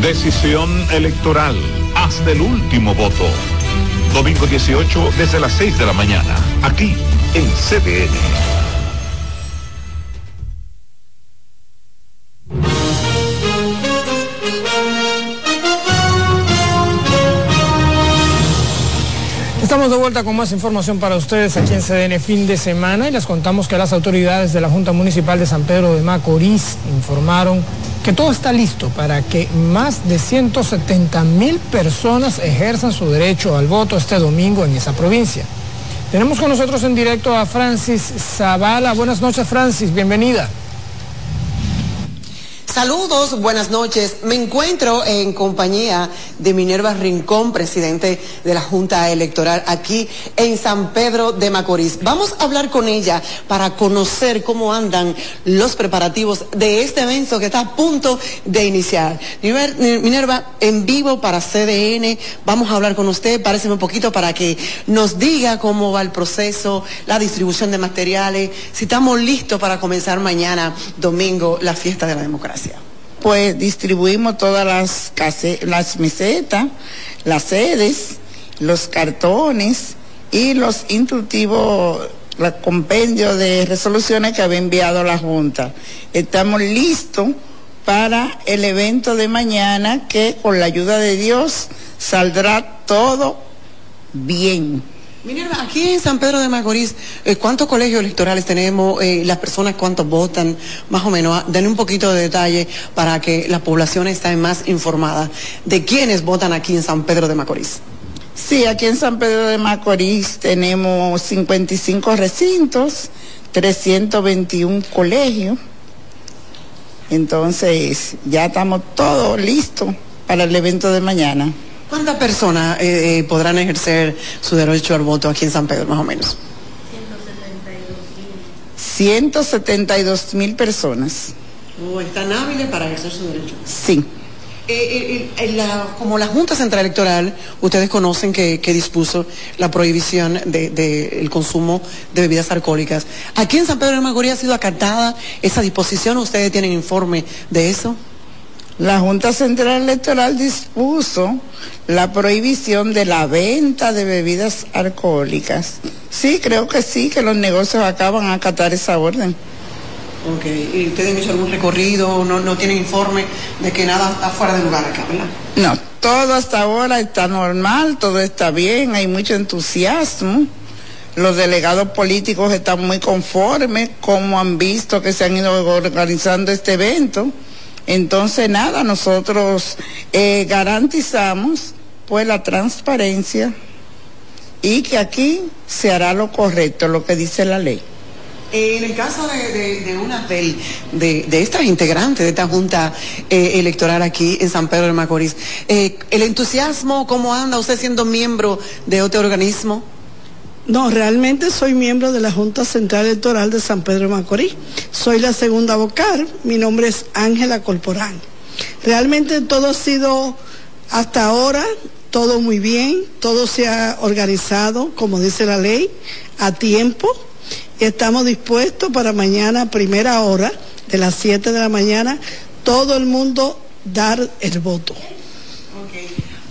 Decisión electoral hasta el último voto. Domingo 18 desde las 6 de la mañana, aquí en CDN. Estamos de vuelta con más información para ustedes aquí en CDN fin de semana y les contamos que las autoridades de la Junta Municipal de San Pedro de Macorís informaron que todo está listo para que más de 170 mil personas ejerzan su derecho al voto este domingo en esa provincia. Tenemos con nosotros en directo a Francis Zavala. Buenas noches, Francis, bienvenida. Saludos, buenas noches. Me encuentro en compañía de Minerva Rincón, presidente de la Junta Electoral aquí en San Pedro de Macorís. Vamos a hablar con ella para conocer cómo andan los preparativos de este evento que está a punto de iniciar. Minerva, en vivo para CDN, vamos a hablar con usted, parece un poquito para que nos diga cómo va el proceso, la distribución de materiales, si estamos listos para comenzar mañana, domingo, la fiesta de la democracia pues distribuimos todas las, las mesetas, las sedes, los cartones y los instructivos, el compendio de resoluciones que había enviado la Junta. Estamos listos para el evento de mañana que con la ayuda de Dios saldrá todo bien. Minerva, aquí en San Pedro de Macorís, eh, ¿cuántos colegios electorales tenemos? Eh, ¿Las personas cuántos votan? Más o menos, ah, den un poquito de detalle para que la población esté más informada de quiénes votan aquí en San Pedro de Macorís. Sí, aquí en San Pedro de Macorís tenemos 55 recintos, 321 colegios. Entonces, ya estamos todos listos para el evento de mañana. ¿Cuántas personas eh, eh, podrán ejercer su derecho al voto aquí en San Pedro, más o menos? 172 mil personas. Oh, ¿Están hábiles para ejercer su derecho? Sí. Eh, como la Junta Central Electoral, ustedes conocen que, dispuso la prohibición del de, consumo de bebidas alcohólicas. ¿Aquí en San Pedro de Macorís ha sido acatada esa disposición? ¿Ustedes tienen informe de eso? La Junta Central Electoral dispuso la prohibición de la venta de bebidas alcohólicas. Sí, creo que sí, que los negocios acaban a acatar esa orden. Ok, ¿y ustedes han hecho algún recorrido? ¿No, no tienen informe de que nada está fuera de lugar acá, verdad? No, todo hasta ahora está normal, todo está bien, hay mucho entusiasmo. Los delegados políticos están muy conformes, como han visto que se han ido organizando este evento. Entonces, nada, nosotros eh, garantizamos pues la transparencia y que aquí se hará lo correcto, lo que dice la ley. Eh, en el caso de, una de, de, estas integrantes de esta Junta eh, Electoral aquí en San Pedro de Macorís, ¿el entusiasmo, cómo anda usted siendo miembro de otro organismo? No, realmente soy miembro de la Junta Central Electoral de San Pedro Macorís. Soy la segunda vocal. Mi nombre es Ángela Corporán. Realmente todo ha sido hasta ahora todo muy bien, todo se ha organizado, como dice la ley, a tiempo. Estamos dispuestos para mañana, primera hora, de las 7 de la mañana, todo el mundo dar el voto.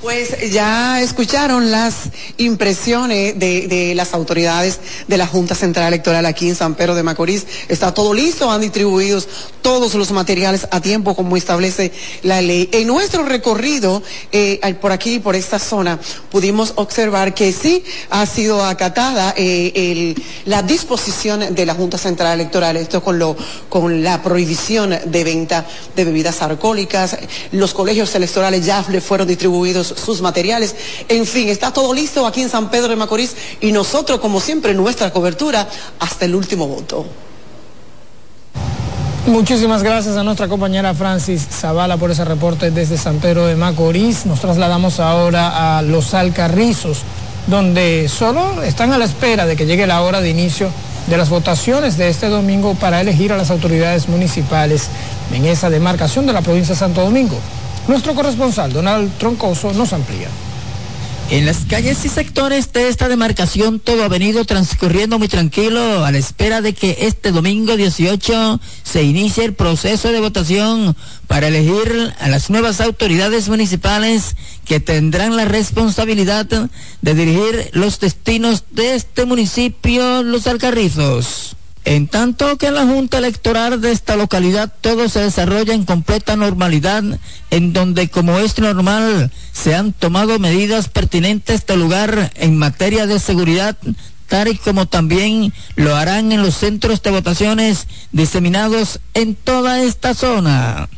Pues ya escucharon las impresiones de, las autoridades de la Junta Central Electoral aquí en San Pedro de Macorís. Está todo listo, han distribuido todos los materiales a tiempo como establece la ley. En nuestro recorrido eh, por aquí, por esta zona, pudimos observar que sí ha sido acatada eh, la disposición de la Junta Central Electoral, esto con, con la prohibición de venta de bebidas alcohólicas. Los colegios electorales ya le fueron distribuidos sus materiales. En fin, está todo listo aquí en San Pedro de Macorís y nosotros, como siempre, nuestra cobertura hasta el último voto. Muchísimas gracias a nuestra compañera Francis Zavala por ese reporte desde San Pedro de Macorís. Nos trasladamos ahora a Los Alcarrizos, donde solo están a la espera de que llegue la hora de inicio de las votaciones de este domingo para elegir a las autoridades municipales en esa demarcación de la provincia de Santo Domingo. Nuestro corresponsal, Donald Troncoso, nos amplía. En las calles y sectores de esta demarcación todo ha venido transcurriendo muy tranquilo a la espera de que este domingo 18 se inicie el proceso de votación para elegir a las nuevas autoridades municipales que tendrán la responsabilidad de dirigir los destinos de este municipio, Los Alcarrizos. En tanto que en la Junta Electoral de esta localidad todo se desarrolla en completa normalidad, en donde como es normal se han tomado medidas pertinentes de lugar en materia de seguridad, tal y como también lo harán en los centros de votaciones diseminados en toda esta zona.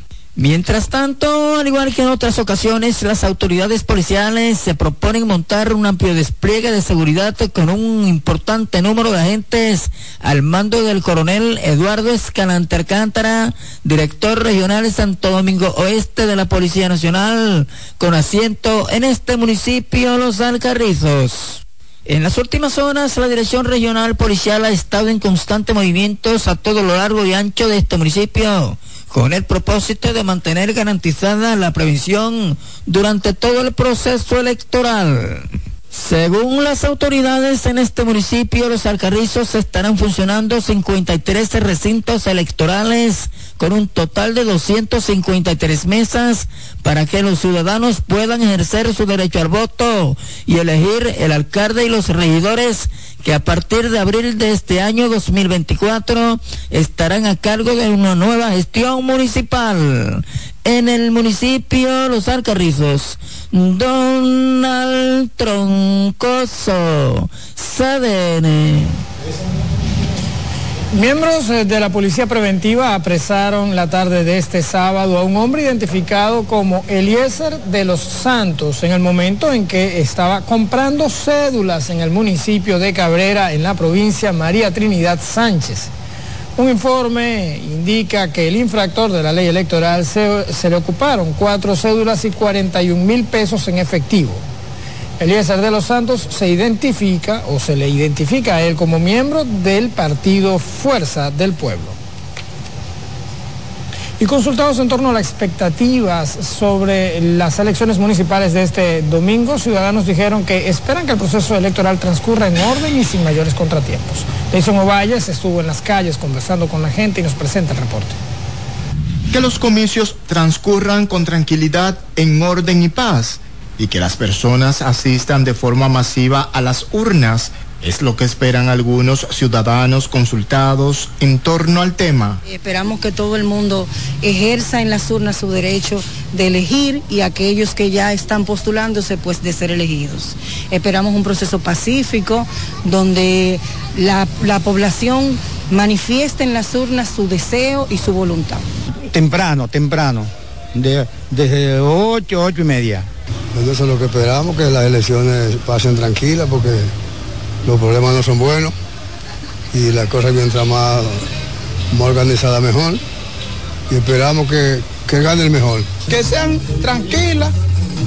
Mientras tanto, al igual que en otras ocasiones, las autoridades policiales se proponen montar un amplio despliegue de seguridad con un importante número de agentes al mando del coronel Eduardo Escalante Alcántara, director regional Santo Domingo Oeste de la Policía Nacional, con asiento en este municipio Los Alcarrizos. En las últimas horas, la Dirección Regional Policial ha estado en constante movimientos a todo lo largo y ancho de este municipio con el propósito de mantener garantizada la prevención durante todo el proceso electoral. Según las autoridades en este municipio, los alcarrizos estarán funcionando 53 recintos electorales con un total de 253 mesas para que los ciudadanos puedan ejercer su derecho al voto y elegir el alcalde y los regidores que a partir de abril de este año 2024 estarán a cargo de una nueva gestión municipal en el municipio Los Alcarrizos. Donald Troncoso, CDN. Miembros eh, de la Policía Preventiva apresaron la tarde de este sábado a un hombre identificado como Eliezer de los Santos en el momento en que estaba comprando cédulas en el municipio de Cabrera en la provincia María Trinidad Sánchez. Un informe indica que el infractor de la ley electoral se, se le ocuparon cuatro cédulas y 41 mil pesos en efectivo. Eliezer de los Santos se identifica o se le identifica a él como miembro del partido Fuerza del Pueblo. Y consultados en torno a las expectativas sobre las elecciones municipales de este domingo, ciudadanos dijeron que esperan que el proceso electoral transcurra en orden y sin mayores contratiempos. Jason Ovalles estuvo en las calles conversando con la gente y nos presenta el reporte. Que los comicios transcurran con tranquilidad, en orden y paz y que las personas asistan de forma masiva a las urnas. Es lo que esperan algunos ciudadanos consultados en torno al tema. Esperamos que todo el mundo ejerza en las urnas su derecho de elegir y aquellos que ya están postulándose pues de ser elegidos. Esperamos un proceso pacífico donde la, la población manifieste en las urnas su deseo y su voluntad. Temprano, temprano, de, desde ocho, ocho y media. Eso es lo que esperamos, que las elecciones pasen tranquilas porque los problemas no son buenos y las cosas mientras más, más organizadas mejor y esperamos que, que gane el mejor. Que sean tranquilas,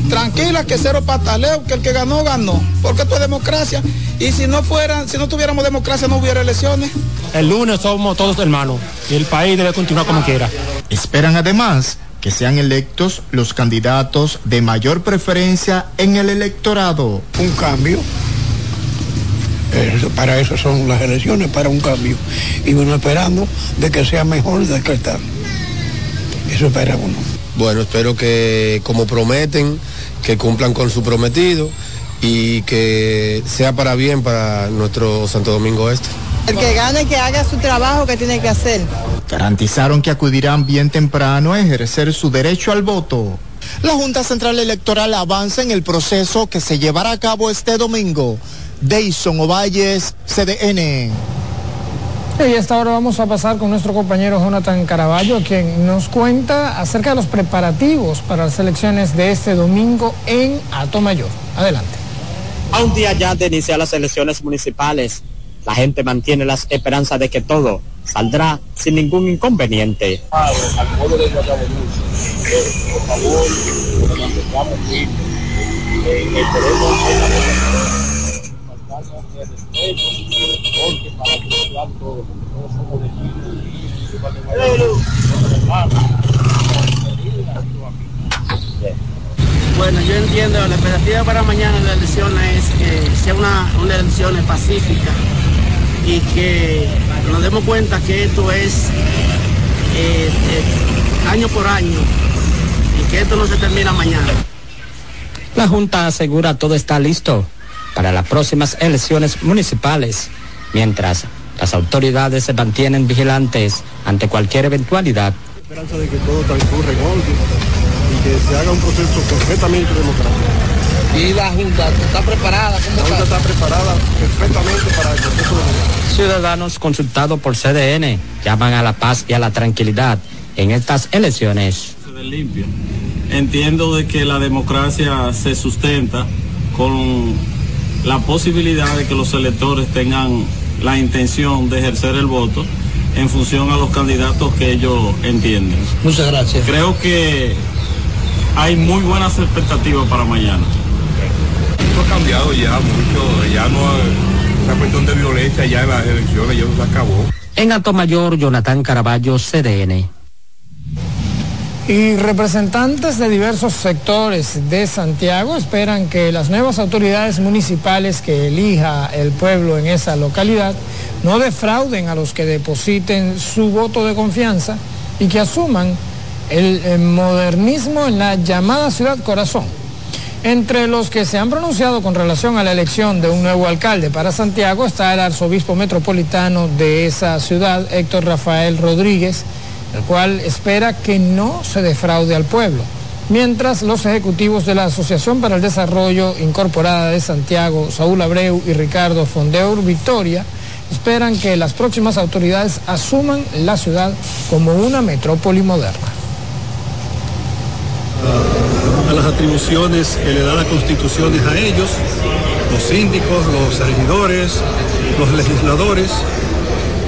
tranquilas, que cero pataleo, que el que ganó, ganó, porque esto es democracia y si no fueran, si no tuviéramos democracia no hubiera elecciones. El lunes somos todos hermanos y el país debe continuar como quiera. Esperan además que sean electos los candidatos de mayor preferencia en el electorado. Un cambio. Eso, para eso son las elecciones, para un cambio. Y uno esperando de que sea mejor de que está. Eso espera uno. Bueno, espero que como prometen, que cumplan con su prometido y que sea para bien para nuestro Santo Domingo Este. El que gane, que haga su trabajo que tiene que hacer. Garantizaron que acudirán bien temprano a ejercer su derecho al voto. La Junta Central Electoral avanza en el proceso que se llevará a cabo este domingo. Deison Ovalles, CDN. Y a esta hora vamos a pasar con nuestro compañero Jonathan Caraballo, quien nos cuenta acerca de los preparativos para las elecciones de este domingo en Alto Mayor. Adelante. A un día ya de iniciar las elecciones municipales, la gente mantiene las esperanzas de que todo saldrá sin ningún inconveniente. Bueno, yo entiendo, la expectativa para mañana de la elección es que sea una, una elección pacífica y que nos demos cuenta que esto es eh, eh, año por año y que esto no se termina mañana. La Junta asegura todo está listo para las próximas elecciones municipales, mientras las autoridades se mantienen vigilantes ante cualquier eventualidad. esperanza de que todo transcurra en orden y que se haga un proceso completamente democrático. ¿Y la Junta está preparada? La Junta está preparada perfectamente para el proceso democrático. Ciudadanos consultados por CDN llaman a la paz y a la tranquilidad en estas elecciones. Entiendo de que la democracia se sustenta con la posibilidad de que los electores tengan la intención de ejercer el voto en función a los candidatos que ellos entienden. Muchas gracias. Creo que hay muy buenas expectativas para mañana. Esto ha cambiado ya mucho, ya no cuestión de violencia ya en las elecciones, ya se acabó. En Alto Mayor, Jonathan Caraballo, CDN. Y representantes de diversos sectores de Santiago esperan que las nuevas autoridades municipales que elija el pueblo en esa localidad no defrauden a los que depositen su voto de confianza y que asuman el, el modernismo en la llamada ciudad corazón. Entre los que se han pronunciado con relación a la elección de un nuevo alcalde para Santiago está el arzobispo metropolitano de esa ciudad, Héctor Rafael Rodríguez, el cual espera que no se defraude al pueblo, mientras los ejecutivos de la Asociación para el Desarrollo Incorporada de Santiago, Saúl Abreu y Ricardo Fondeur Victoria, esperan que las próximas autoridades asuman la ciudad como una metrópoli moderna. A las atribuciones que le da la Constitución a ellos, los síndicos, los regidores, los legisladores,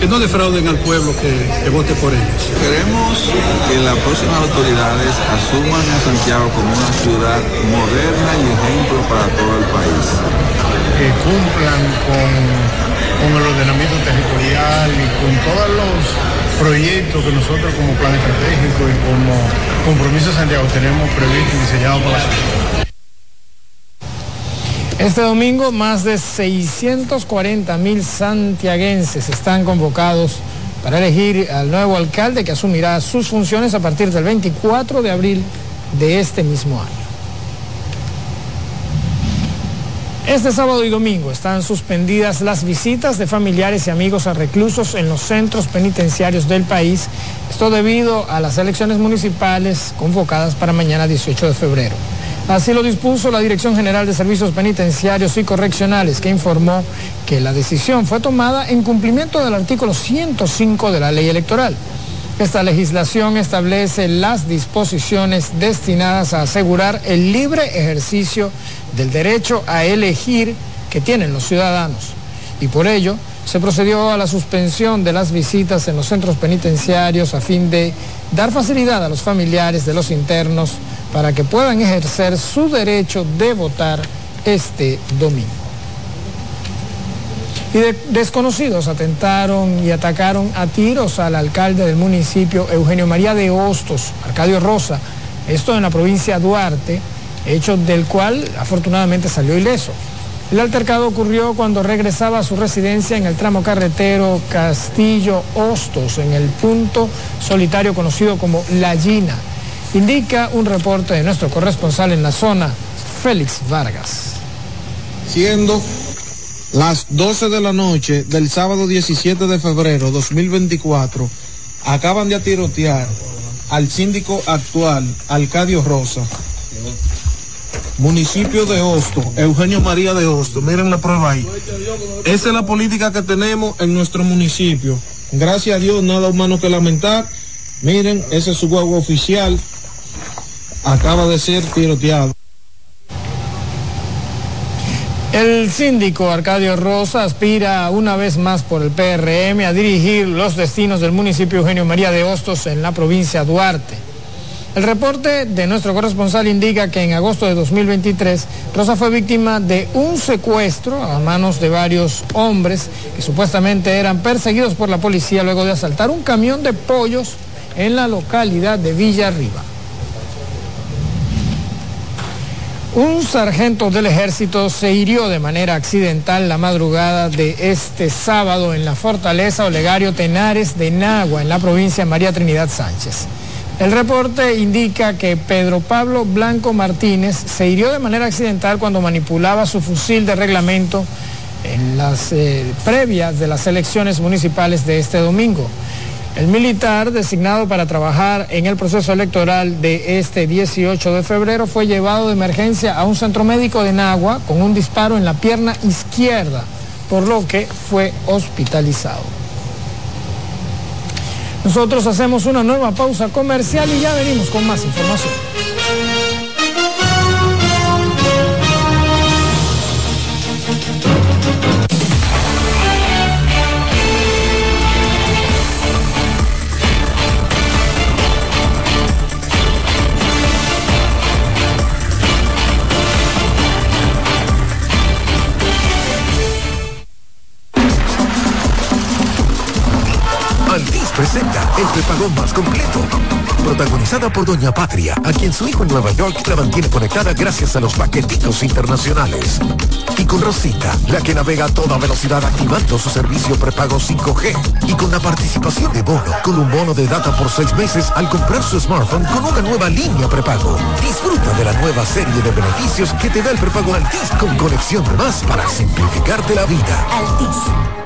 que no defrauden al pueblo que, que vote por ellos. Queremos que las próximas autoridades asuman a Santiago como una ciudad moderna y ejemplo para todo el país. Que cumplan con, con el ordenamiento territorial y con todos los proyectos que nosotros como plan estratégico y como compromiso Santiago tenemos previsto y diseñado para. Este domingo más de 640 mil santiaguenses están convocados para elegir al nuevo alcalde que asumirá sus funciones a partir del 24 de abril de este mismo año. Este sábado y domingo están suspendidas las visitas de familiares y amigos a reclusos en los centros penitenciarios del país, esto debido a las elecciones municipales convocadas para mañana 18 de febrero. Así lo dispuso la Dirección General de Servicios Penitenciarios y Correccionales, que informó que la decisión fue tomada en cumplimiento del artículo 105 de la ley electoral. Esta legislación establece las disposiciones destinadas a asegurar el libre ejercicio del derecho a elegir que tienen los ciudadanos. Y por ello se procedió a la suspensión de las visitas en los centros penitenciarios a fin de dar facilidad a los familiares de los internos para que puedan ejercer su derecho de votar este domingo. Y de- desconocidos atentaron y atacaron a tiros al alcalde del municipio, Eugenio María de Hostos, Arcadio Rosa, esto en la provincia Duarte, hecho del cual afortunadamente salió ileso. El altercado ocurrió cuando regresaba a su residencia en el tramo carretero Castillo Hostos, en el punto solitario conocido como La Gina. Indica un reporte de nuestro corresponsal en la zona, Félix Vargas. siendo las 12 de la noche del sábado 17 de febrero 2024, acaban de atirotear al síndico actual, Alcadio Rosa, municipio de Hosto, Eugenio María de Hosto, miren la prueba ahí. Esa es la política que tenemos en nuestro municipio. Gracias a Dios, nada humano que lamentar. Miren, ese es su guagua oficial. Acaba de ser tiroteado. El síndico Arcadio Rosa aspira una vez más por el PRM a dirigir los destinos del municipio Eugenio María de Hostos en la provincia Duarte. El reporte de nuestro corresponsal indica que en agosto de 2023 Rosa fue víctima de un secuestro a manos de varios hombres que supuestamente eran perseguidos por la policía luego de asaltar un camión de pollos en la localidad de Villa Arriba. Un sargento del ejército se hirió de manera accidental la madrugada de este sábado en la fortaleza Olegario Tenares de Nagua, en la provincia de María Trinidad Sánchez. El reporte indica que Pedro Pablo Blanco Martínez se hirió de manera accidental cuando manipulaba su fusil de reglamento en las eh, previas de las elecciones municipales de este domingo. El militar designado para trabajar en el proceso electoral de este 18 de febrero fue llevado de emergencia a un centro médico de Nagua con un disparo en la pierna izquierda, por lo que fue hospitalizado. Nosotros hacemos una nueva pausa comercial y ya venimos con más información. El prepagón más completo. Protagonizada por Doña Patria, a quien su hijo en Nueva York la mantiene conectada gracias a los paquetitos internacionales. Y con Rosita, la que navega a toda velocidad activando su servicio prepago 5G. Y con la participación de Bono, con un bono de data por seis meses al comprar su smartphone con una nueva línea prepago. Disfruta de la nueva serie de beneficios que te da el prepago Altis con conexión más para simplificarte la vida. Dale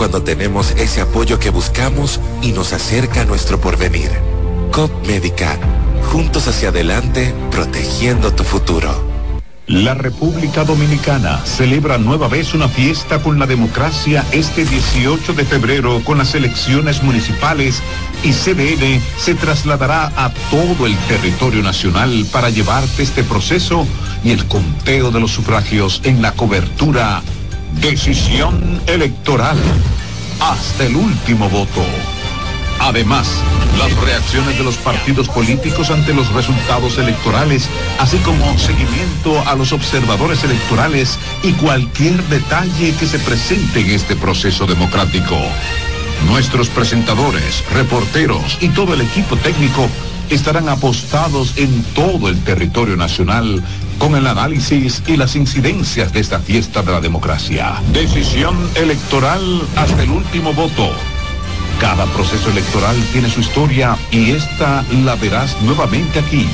cuando tenemos ese apoyo que buscamos y nos acerca a nuestro porvenir. COP Médica, juntos hacia adelante, protegiendo tu futuro. La República Dominicana celebra nueva vez una fiesta con la democracia este 18 de febrero con las elecciones municipales y CDN se trasladará a todo el territorio nacional para llevarte este proceso y el conteo de los sufragios en la cobertura Decisión Electoral. Hasta el último voto. Además, las reacciones de los partidos políticos ante los resultados electorales, así como seguimiento a los observadores electorales y cualquier detalle que se presente en este proceso democrático. Nuestros presentadores, reporteros y todo el equipo técnico estarán apostados en todo el territorio nacional con el análisis y las incidencias de esta fiesta de la democracia. Decisión electoral hasta el último voto. Cada proceso electoral tiene su historia y esta la verás nuevamente aquí,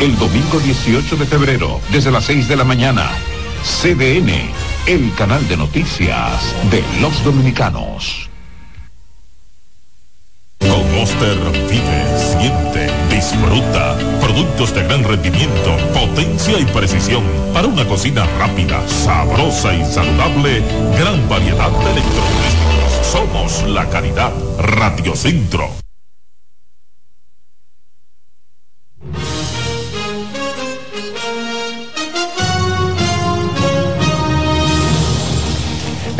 el domingo 18 de febrero, desde las 6 de la mañana. CDN, el canal de noticias de los dominicanos. Monster vive, siente, disfruta. Productos de gran rendimiento, potencia y precisión para una cocina rápida, sabrosa y saludable. Gran variedad de electrodomésticos. Somos la calidad. Radio Centro.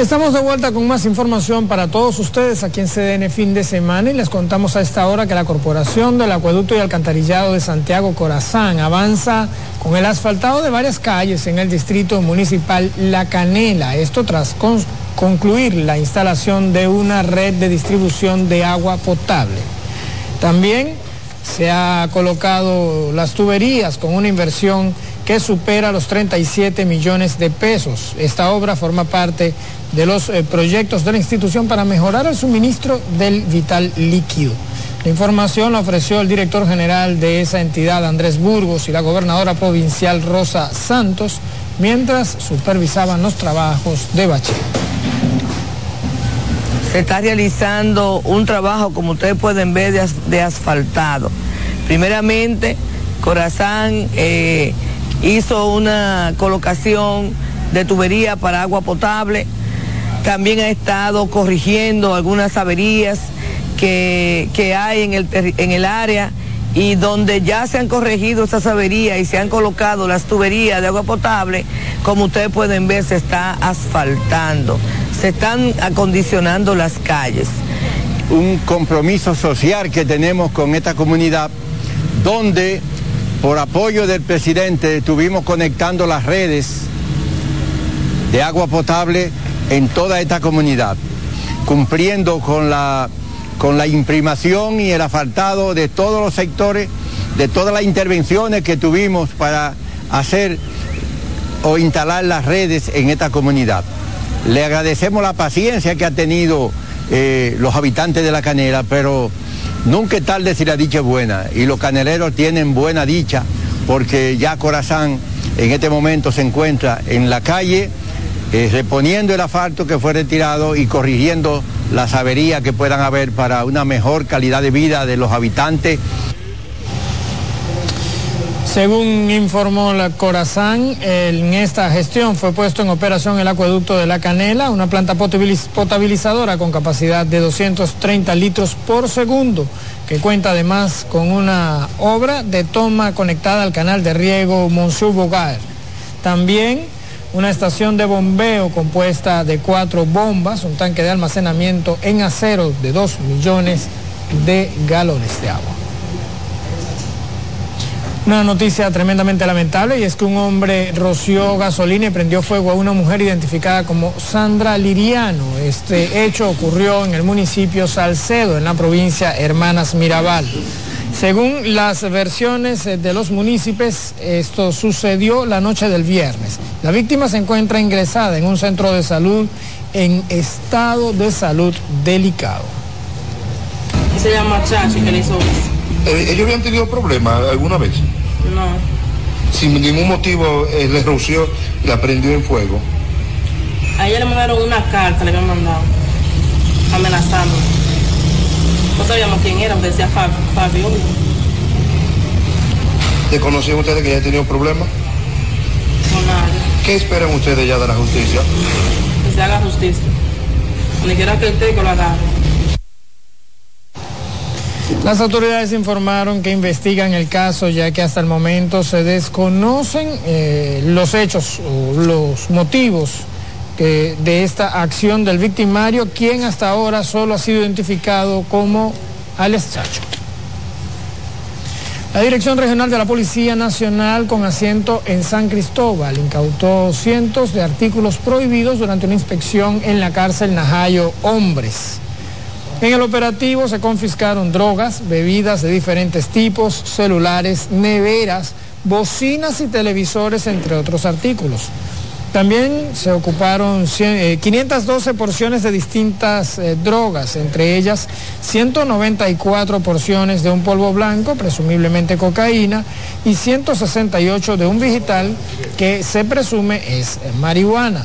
Estamos de vuelta con más información para todos ustedes aquí en CDN fin de semana y les contamos a esta hora que la Corporación del Acueducto y Alcantarillado de Santiago Corazán avanza con el asfaltado de varias calles en el distrito municipal La Canela. Esto tras con- concluir la instalación de una red de distribución de agua potable. También se ha colocado las tuberías con una inversión que supera los 37 millones de pesos. Esta obra forma parte de los eh, proyectos de la institución para mejorar el suministro del vital líquido. La información la ofreció el director general de esa entidad, Andrés Burgos, y la gobernadora provincial, Rosa Santos, mientras supervisaban los trabajos de bacheo. se está realizando un trabajo, como ustedes pueden ver, de, as- de asfaltado. Primeramente, Corazán eh, hizo una colocación de tubería para agua potable. También ha estado corrigiendo algunas averías que, que hay en el, en el área y donde ya se han corregido esas averías y se han colocado las tuberías de agua potable, como ustedes pueden ver, se está asfaltando, se están acondicionando las calles. Un compromiso social que tenemos con esta comunidad, donde por apoyo del presidente estuvimos conectando las redes de agua potable en toda esta comunidad, cumpliendo con la con la imprimación y el asfaltado de todos los sectores, de todas las intervenciones que tuvimos para hacer o instalar las redes en esta comunidad. Le agradecemos la paciencia que ha tenido eh, los habitantes de la canela, pero nunca es tarde si la dicha es buena y los caneleros tienen buena dicha porque ya Corazán en este momento se encuentra en la calle eh, reponiendo el asfalto que fue retirado y corrigiendo las averías que puedan haber para una mejor calidad de vida de los habitantes. Según informó la Corazán, en esta gestión fue puesto en operación el acueducto de la Canela, una planta potabilizadora con capacidad de 230 litros por segundo, que cuenta además con una obra de toma conectada al canal de riego Monsú Bogar. También una estación de bombeo compuesta de cuatro bombas, un tanque de almacenamiento en acero de 2 millones de galones de agua. Una noticia tremendamente lamentable y es que un hombre roció gasolina y prendió fuego a una mujer identificada como Sandra Liriano. Este hecho ocurrió en el municipio Salcedo, en la provincia Hermanas Mirabal. Según las versiones de los municipios, esto sucedió la noche del viernes. La víctima se encuentra ingresada en un centro de salud en estado de salud delicado. Se llama Chachi, que le hizo eh, ¿Ellos habían tenido problemas alguna vez? No. Sin ningún motivo eh, les roció y la prendió en fuego. A ella le mandaron una carta, le habían mandado, amenazando. No sabíamos quién era, porque decía Fabio. ¿Desconocían ustedes que ella tenido problemas? No, nada. ¿Qué esperan ustedes ya de la justicia? Que se haga justicia. Donde quiera que esté, que lo haga. Las autoridades informaron que investigan el caso ya que hasta el momento se desconocen eh, los hechos o los motivos que, de esta acción del victimario, quien hasta ahora solo ha sido identificado como Alex Chacho. La Dirección Regional de la Policía Nacional con asiento en San Cristóbal incautó cientos de artículos prohibidos durante una inspección en la cárcel Najayo Hombres. En el operativo se confiscaron drogas, bebidas de diferentes tipos, celulares, neveras, bocinas y televisores, entre otros artículos. También se ocuparon 512 eh, porciones de distintas eh, drogas, entre ellas 194 porciones de un polvo blanco, presumiblemente cocaína, y 168 de un vegetal que se presume es marihuana.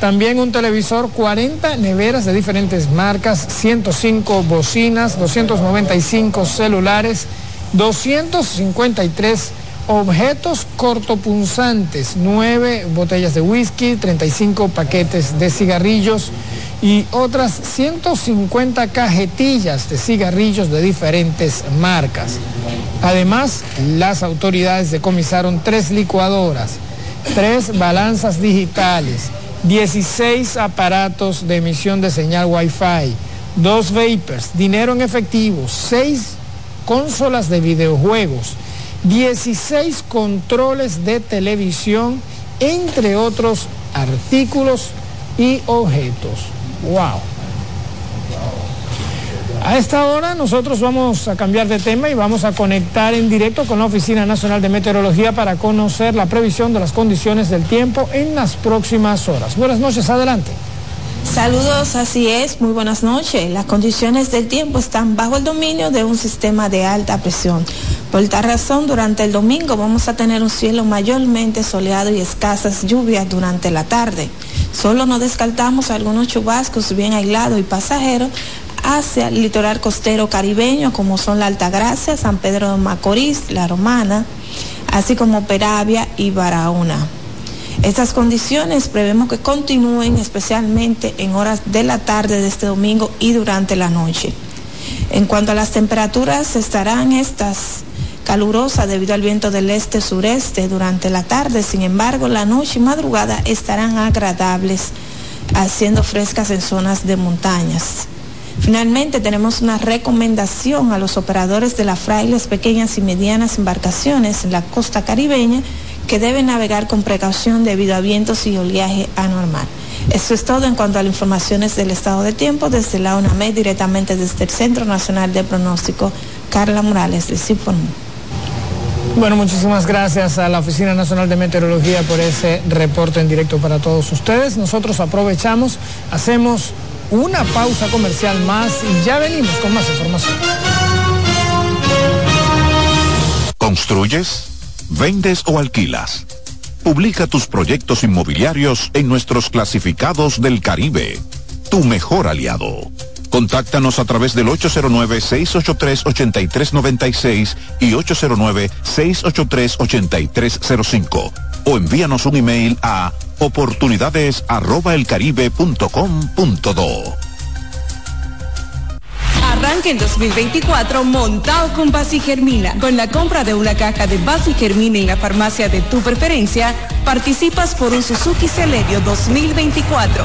También un televisor, 40 neveras de diferentes marcas, 105 bocinas, 295 celulares, 253 objetos cortopunzantes, 9 botellas de whisky, 35 paquetes de cigarrillos y otras 150 cajetillas de cigarrillos de diferentes marcas. Además, las autoridades decomisaron tres licuadoras, tres balanzas digitales, 16 aparatos de emisión de señal Wi-Fi, dos vapers, dinero en efectivo, seis consolas de videojuegos, 16 controles de televisión, entre otros artículos y objetos. ¡Wow! A esta hora nosotros vamos a cambiar de tema y vamos a conectar en directo con la Oficina Nacional de Meteorología para conocer la previsión de las condiciones del tiempo en las próximas horas. Buenas noches, adelante. Saludos, así es, muy buenas noches. Las condiciones del tiempo están bajo el dominio de un sistema de alta presión. Por tal razón, durante el domingo vamos a tener un cielo mayormente soleado y escasas lluvias durante la tarde. Solo nos descartamos algunos chubascos bien aislados y pasajeros hacia el litoral costero caribeño, como son la Altagracia, San Pedro de Macorís, La Romana, así como Peravia y Barahona. Estas condiciones prevemos que continúen especialmente en horas de la tarde de este domingo y durante la noche. En cuanto a las temperaturas, estarán estas calurosa debido al viento del este-sureste durante la tarde. Sin embargo, la noche y madrugada estarán agradables, haciendo frescas en zonas de montañas. Finalmente, tenemos una recomendación a los operadores de las frailes, pequeñas y medianas embarcaciones en la costa caribeña que deben navegar con precaución debido a vientos y oleaje anormal. Eso es todo en cuanto a las informaciones del estado de tiempo desde la UNAMED, directamente desde el Centro Nacional de Pronóstico. Carla Morales les informó. Bueno, muchísimas gracias a la Oficina Nacional de Meteorología por ese reporte en directo para todos ustedes. Nosotros aprovechamos, hacemos una pausa comercial más y ya venimos con más información. ¿Construyes? ¿Vendes o alquilas? Publica tus proyectos inmobiliarios en nuestros clasificados del Caribe. Tu mejor aliado. Contáctanos a través del 809-683-8396 y 809-683-8305 o envíanos un email a oportunidades@elcaribe.com.do. Arranca en 2024 montado con Basi Germina. Con la compra de una caja de Basi Germina en la farmacia de tu preferencia, participas por un Suzuki Celerio 2024.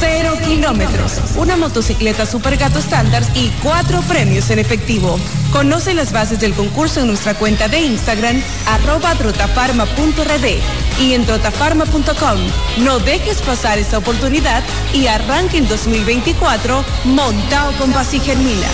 Cero kilómetros, una motocicleta Super Gato estándar y cuatro premios en efectivo. Conoce las bases del concurso en nuestra cuenta de Instagram, arroba trotafarma.rd y en trotafarma.com. No dejes pasar esta oportunidad y arranque en 2024 montado con Basi Germina.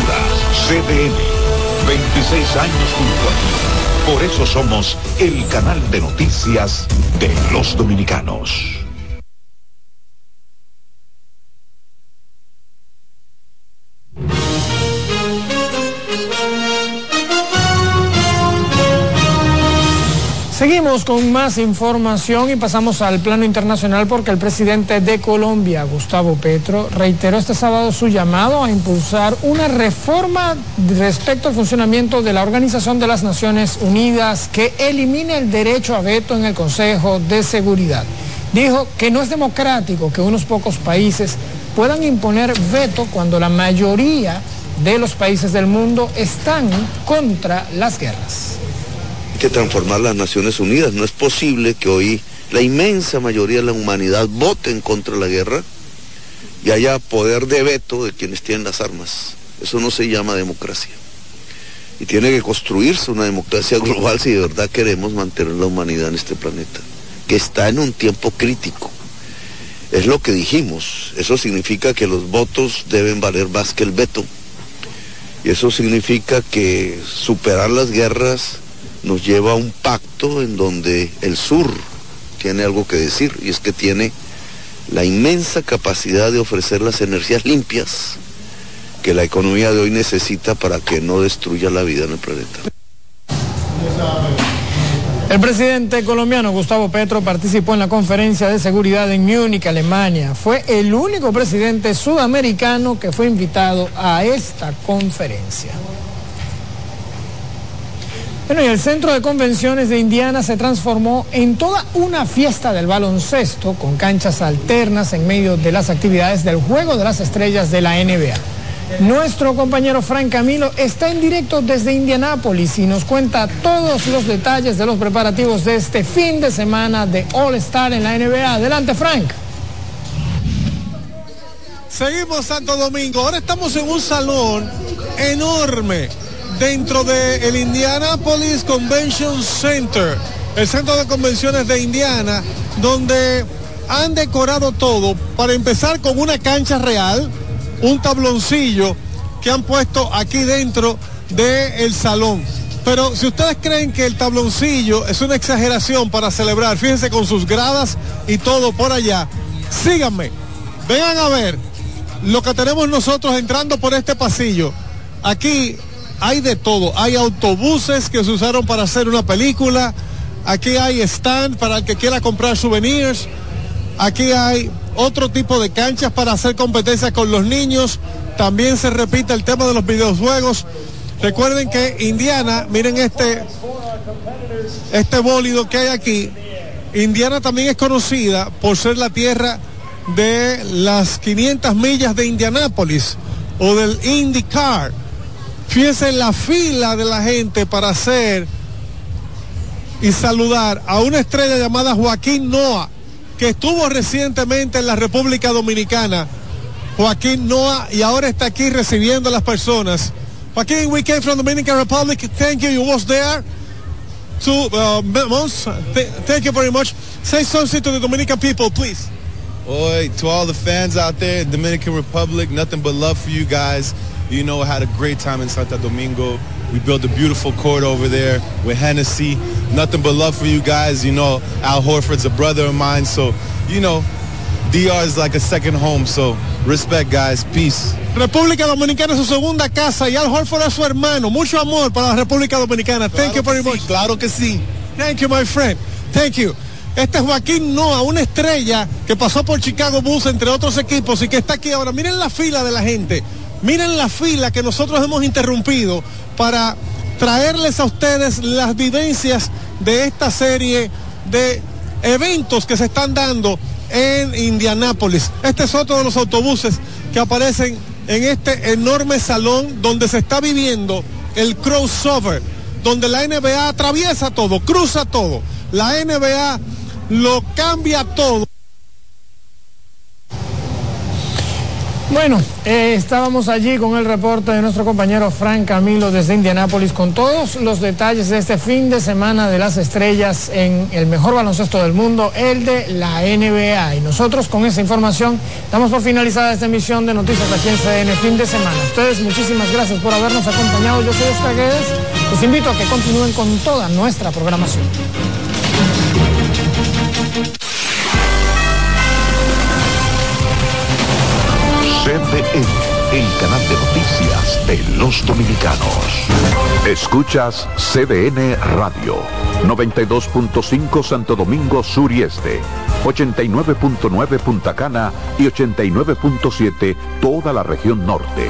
CDN, 26 años junto a ti. Por eso somos el canal de noticias de los dominicanos. Con más información y pasamos al plano internacional porque el presidente de Colombia, Gustavo Petro, reiteró este sábado su llamado a impulsar una reforma respecto al funcionamiento de la Organización de las Naciones Unidas que elimine el derecho a veto en el Consejo de Seguridad. Dijo que no es democrático que unos pocos países puedan imponer veto cuando la mayoría de los países del mundo están contra las guerras que transformar las Naciones Unidas. No es posible que hoy la inmensa mayoría de la humanidad vote en contra la guerra y haya poder de veto de quienes tienen las armas. Eso no se llama democracia. Y tiene que construirse una democracia global si de verdad queremos mantener la humanidad en este planeta, que está en un tiempo crítico. Es lo que dijimos. Eso significa que los votos deben valer más que el veto. Y eso significa que superar las guerras nos lleva a un pacto en donde el sur tiene algo que decir y es que tiene la inmensa capacidad de ofrecer las energías limpias que la economía de hoy necesita para que no destruya la vida en el planeta. El presidente colombiano Gustavo Petro participó en la conferencia de seguridad en Múnich, Alemania. Fue el único presidente sudamericano que fue invitado a esta conferencia. Bueno, y el centro de convenciones de Indiana se transformó en toda una fiesta del baloncesto con canchas alternas en medio de las actividades del Juego de las Estrellas de la NBA. Nuestro compañero Frank Camilo está en directo desde Indianápolis y nos cuenta todos los detalles de los preparativos de este fin de semana de All Star en la NBA. Adelante, Frank. Seguimos Santo Domingo. Ahora estamos en un salón enorme dentro del el Indianapolis Convention Center, el centro de convenciones de Indiana, donde han decorado todo para empezar con una cancha real, un tabloncillo que han puesto aquí dentro del salón. Pero si ustedes creen que el tabloncillo es una exageración para celebrar, fíjense con sus gradas y todo por allá, síganme, vengan a ver lo que tenemos nosotros entrando por este pasillo. Aquí hay de todo, hay autobuses que se usaron para hacer una película, aquí hay stand para el que quiera comprar souvenirs, aquí hay otro tipo de canchas para hacer competencias con los niños, también se repite el tema de los videojuegos. Recuerden que Indiana, miren este, este bólido que hay aquí. Indiana también es conocida por ser la tierra de las 500 millas de Indianápolis o del IndyCar. Fíjense la fila de la gente para hacer y saludar a una estrella llamada Joaquín Noah, que estuvo recientemente en la República Dominicana. Joaquín Noah y ahora está aquí recibiendo a las personas Joaquin, we came from Dominican Republic. Thank you. You was there two uh, months. Th thank you very much. Say something to the Dominican people, please. Oi, to all the fans out there in Dominican Republic, nothing but love for you guys. You know, had a great time in Santo Domingo. We built a beautiful court over there with Hennessy. Nothing but love for you guys. You know, Al Horford's a brother of mine. So, you know, DR is like a second home. So, respect, guys. Peace. República Dominicana es su segunda casa y Al Horford es su hermano. Mucho amor para la República Dominicana. Thank you very much. Sí, claro que sí. Thank you, my friend. Thank you. Este es Joaquín Noah, una estrella que pasó por Chicago Bulls, entre otros equipos, y que está aquí ahora. Miren la fila de la gente. Miren la fila que nosotros hemos interrumpido para traerles a ustedes las vivencias de esta serie de eventos que se están dando en Indianápolis. Este es otro de los autobuses que aparecen en este enorme salón donde se está viviendo el crossover, donde la NBA atraviesa todo, cruza todo. La NBA lo cambia todo. Bueno, eh, estábamos allí con el reporte de nuestro compañero Frank Camilo desde Indianápolis con todos los detalles de este fin de semana de las estrellas en el mejor baloncesto del mundo, el de la NBA. Y nosotros con esa información damos por finalizada esta emisión de noticias aquí en CDN fin de semana. Ustedes muchísimas gracias por habernos acompañado. Yo soy Oscar Guedes. Les invito a que continúen con toda nuestra programación. CDN, el canal de noticias de los dominicanos. Escuchas CDN Radio, 92.5 Santo Domingo Sur y Este, 89.9 Punta Cana y 89.7 toda la región norte.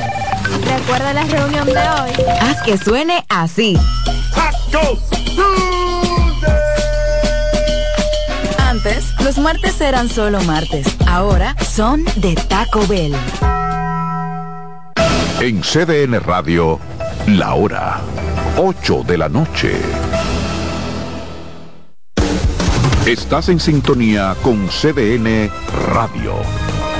Recuerda la reunión de hoy. Haz que suene así. Antes, los martes eran solo martes. Ahora son de Taco Bell. En CDN Radio, la hora 8 de la noche. Estás en sintonía con CDN Radio.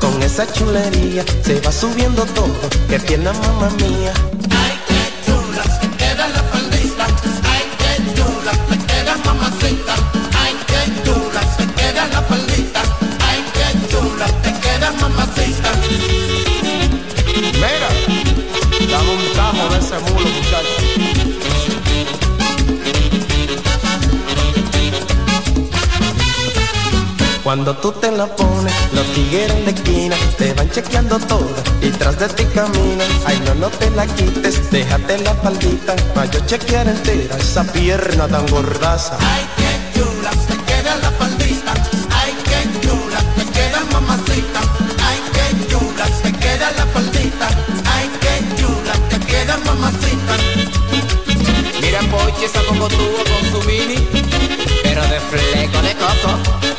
Con esa chulería, se va subiendo todo. Que pierna, mamá mía. Cuando tú te la pones, los tigres de esquina te van chequeando toda y tras de ti caminan. Ay, no, no te la quites, déjate la faldita pa' yo chequear entera esa pierna tan gordaza. Ay, qué chula, te queda la faldita. Ay, qué chula, te queda mamacita. Ay, qué chula, te queda la faldita. Ay, qué chula, te queda mamacita. Mira, Pochi, esa como tuvo con su mini, pero de fleco de coco.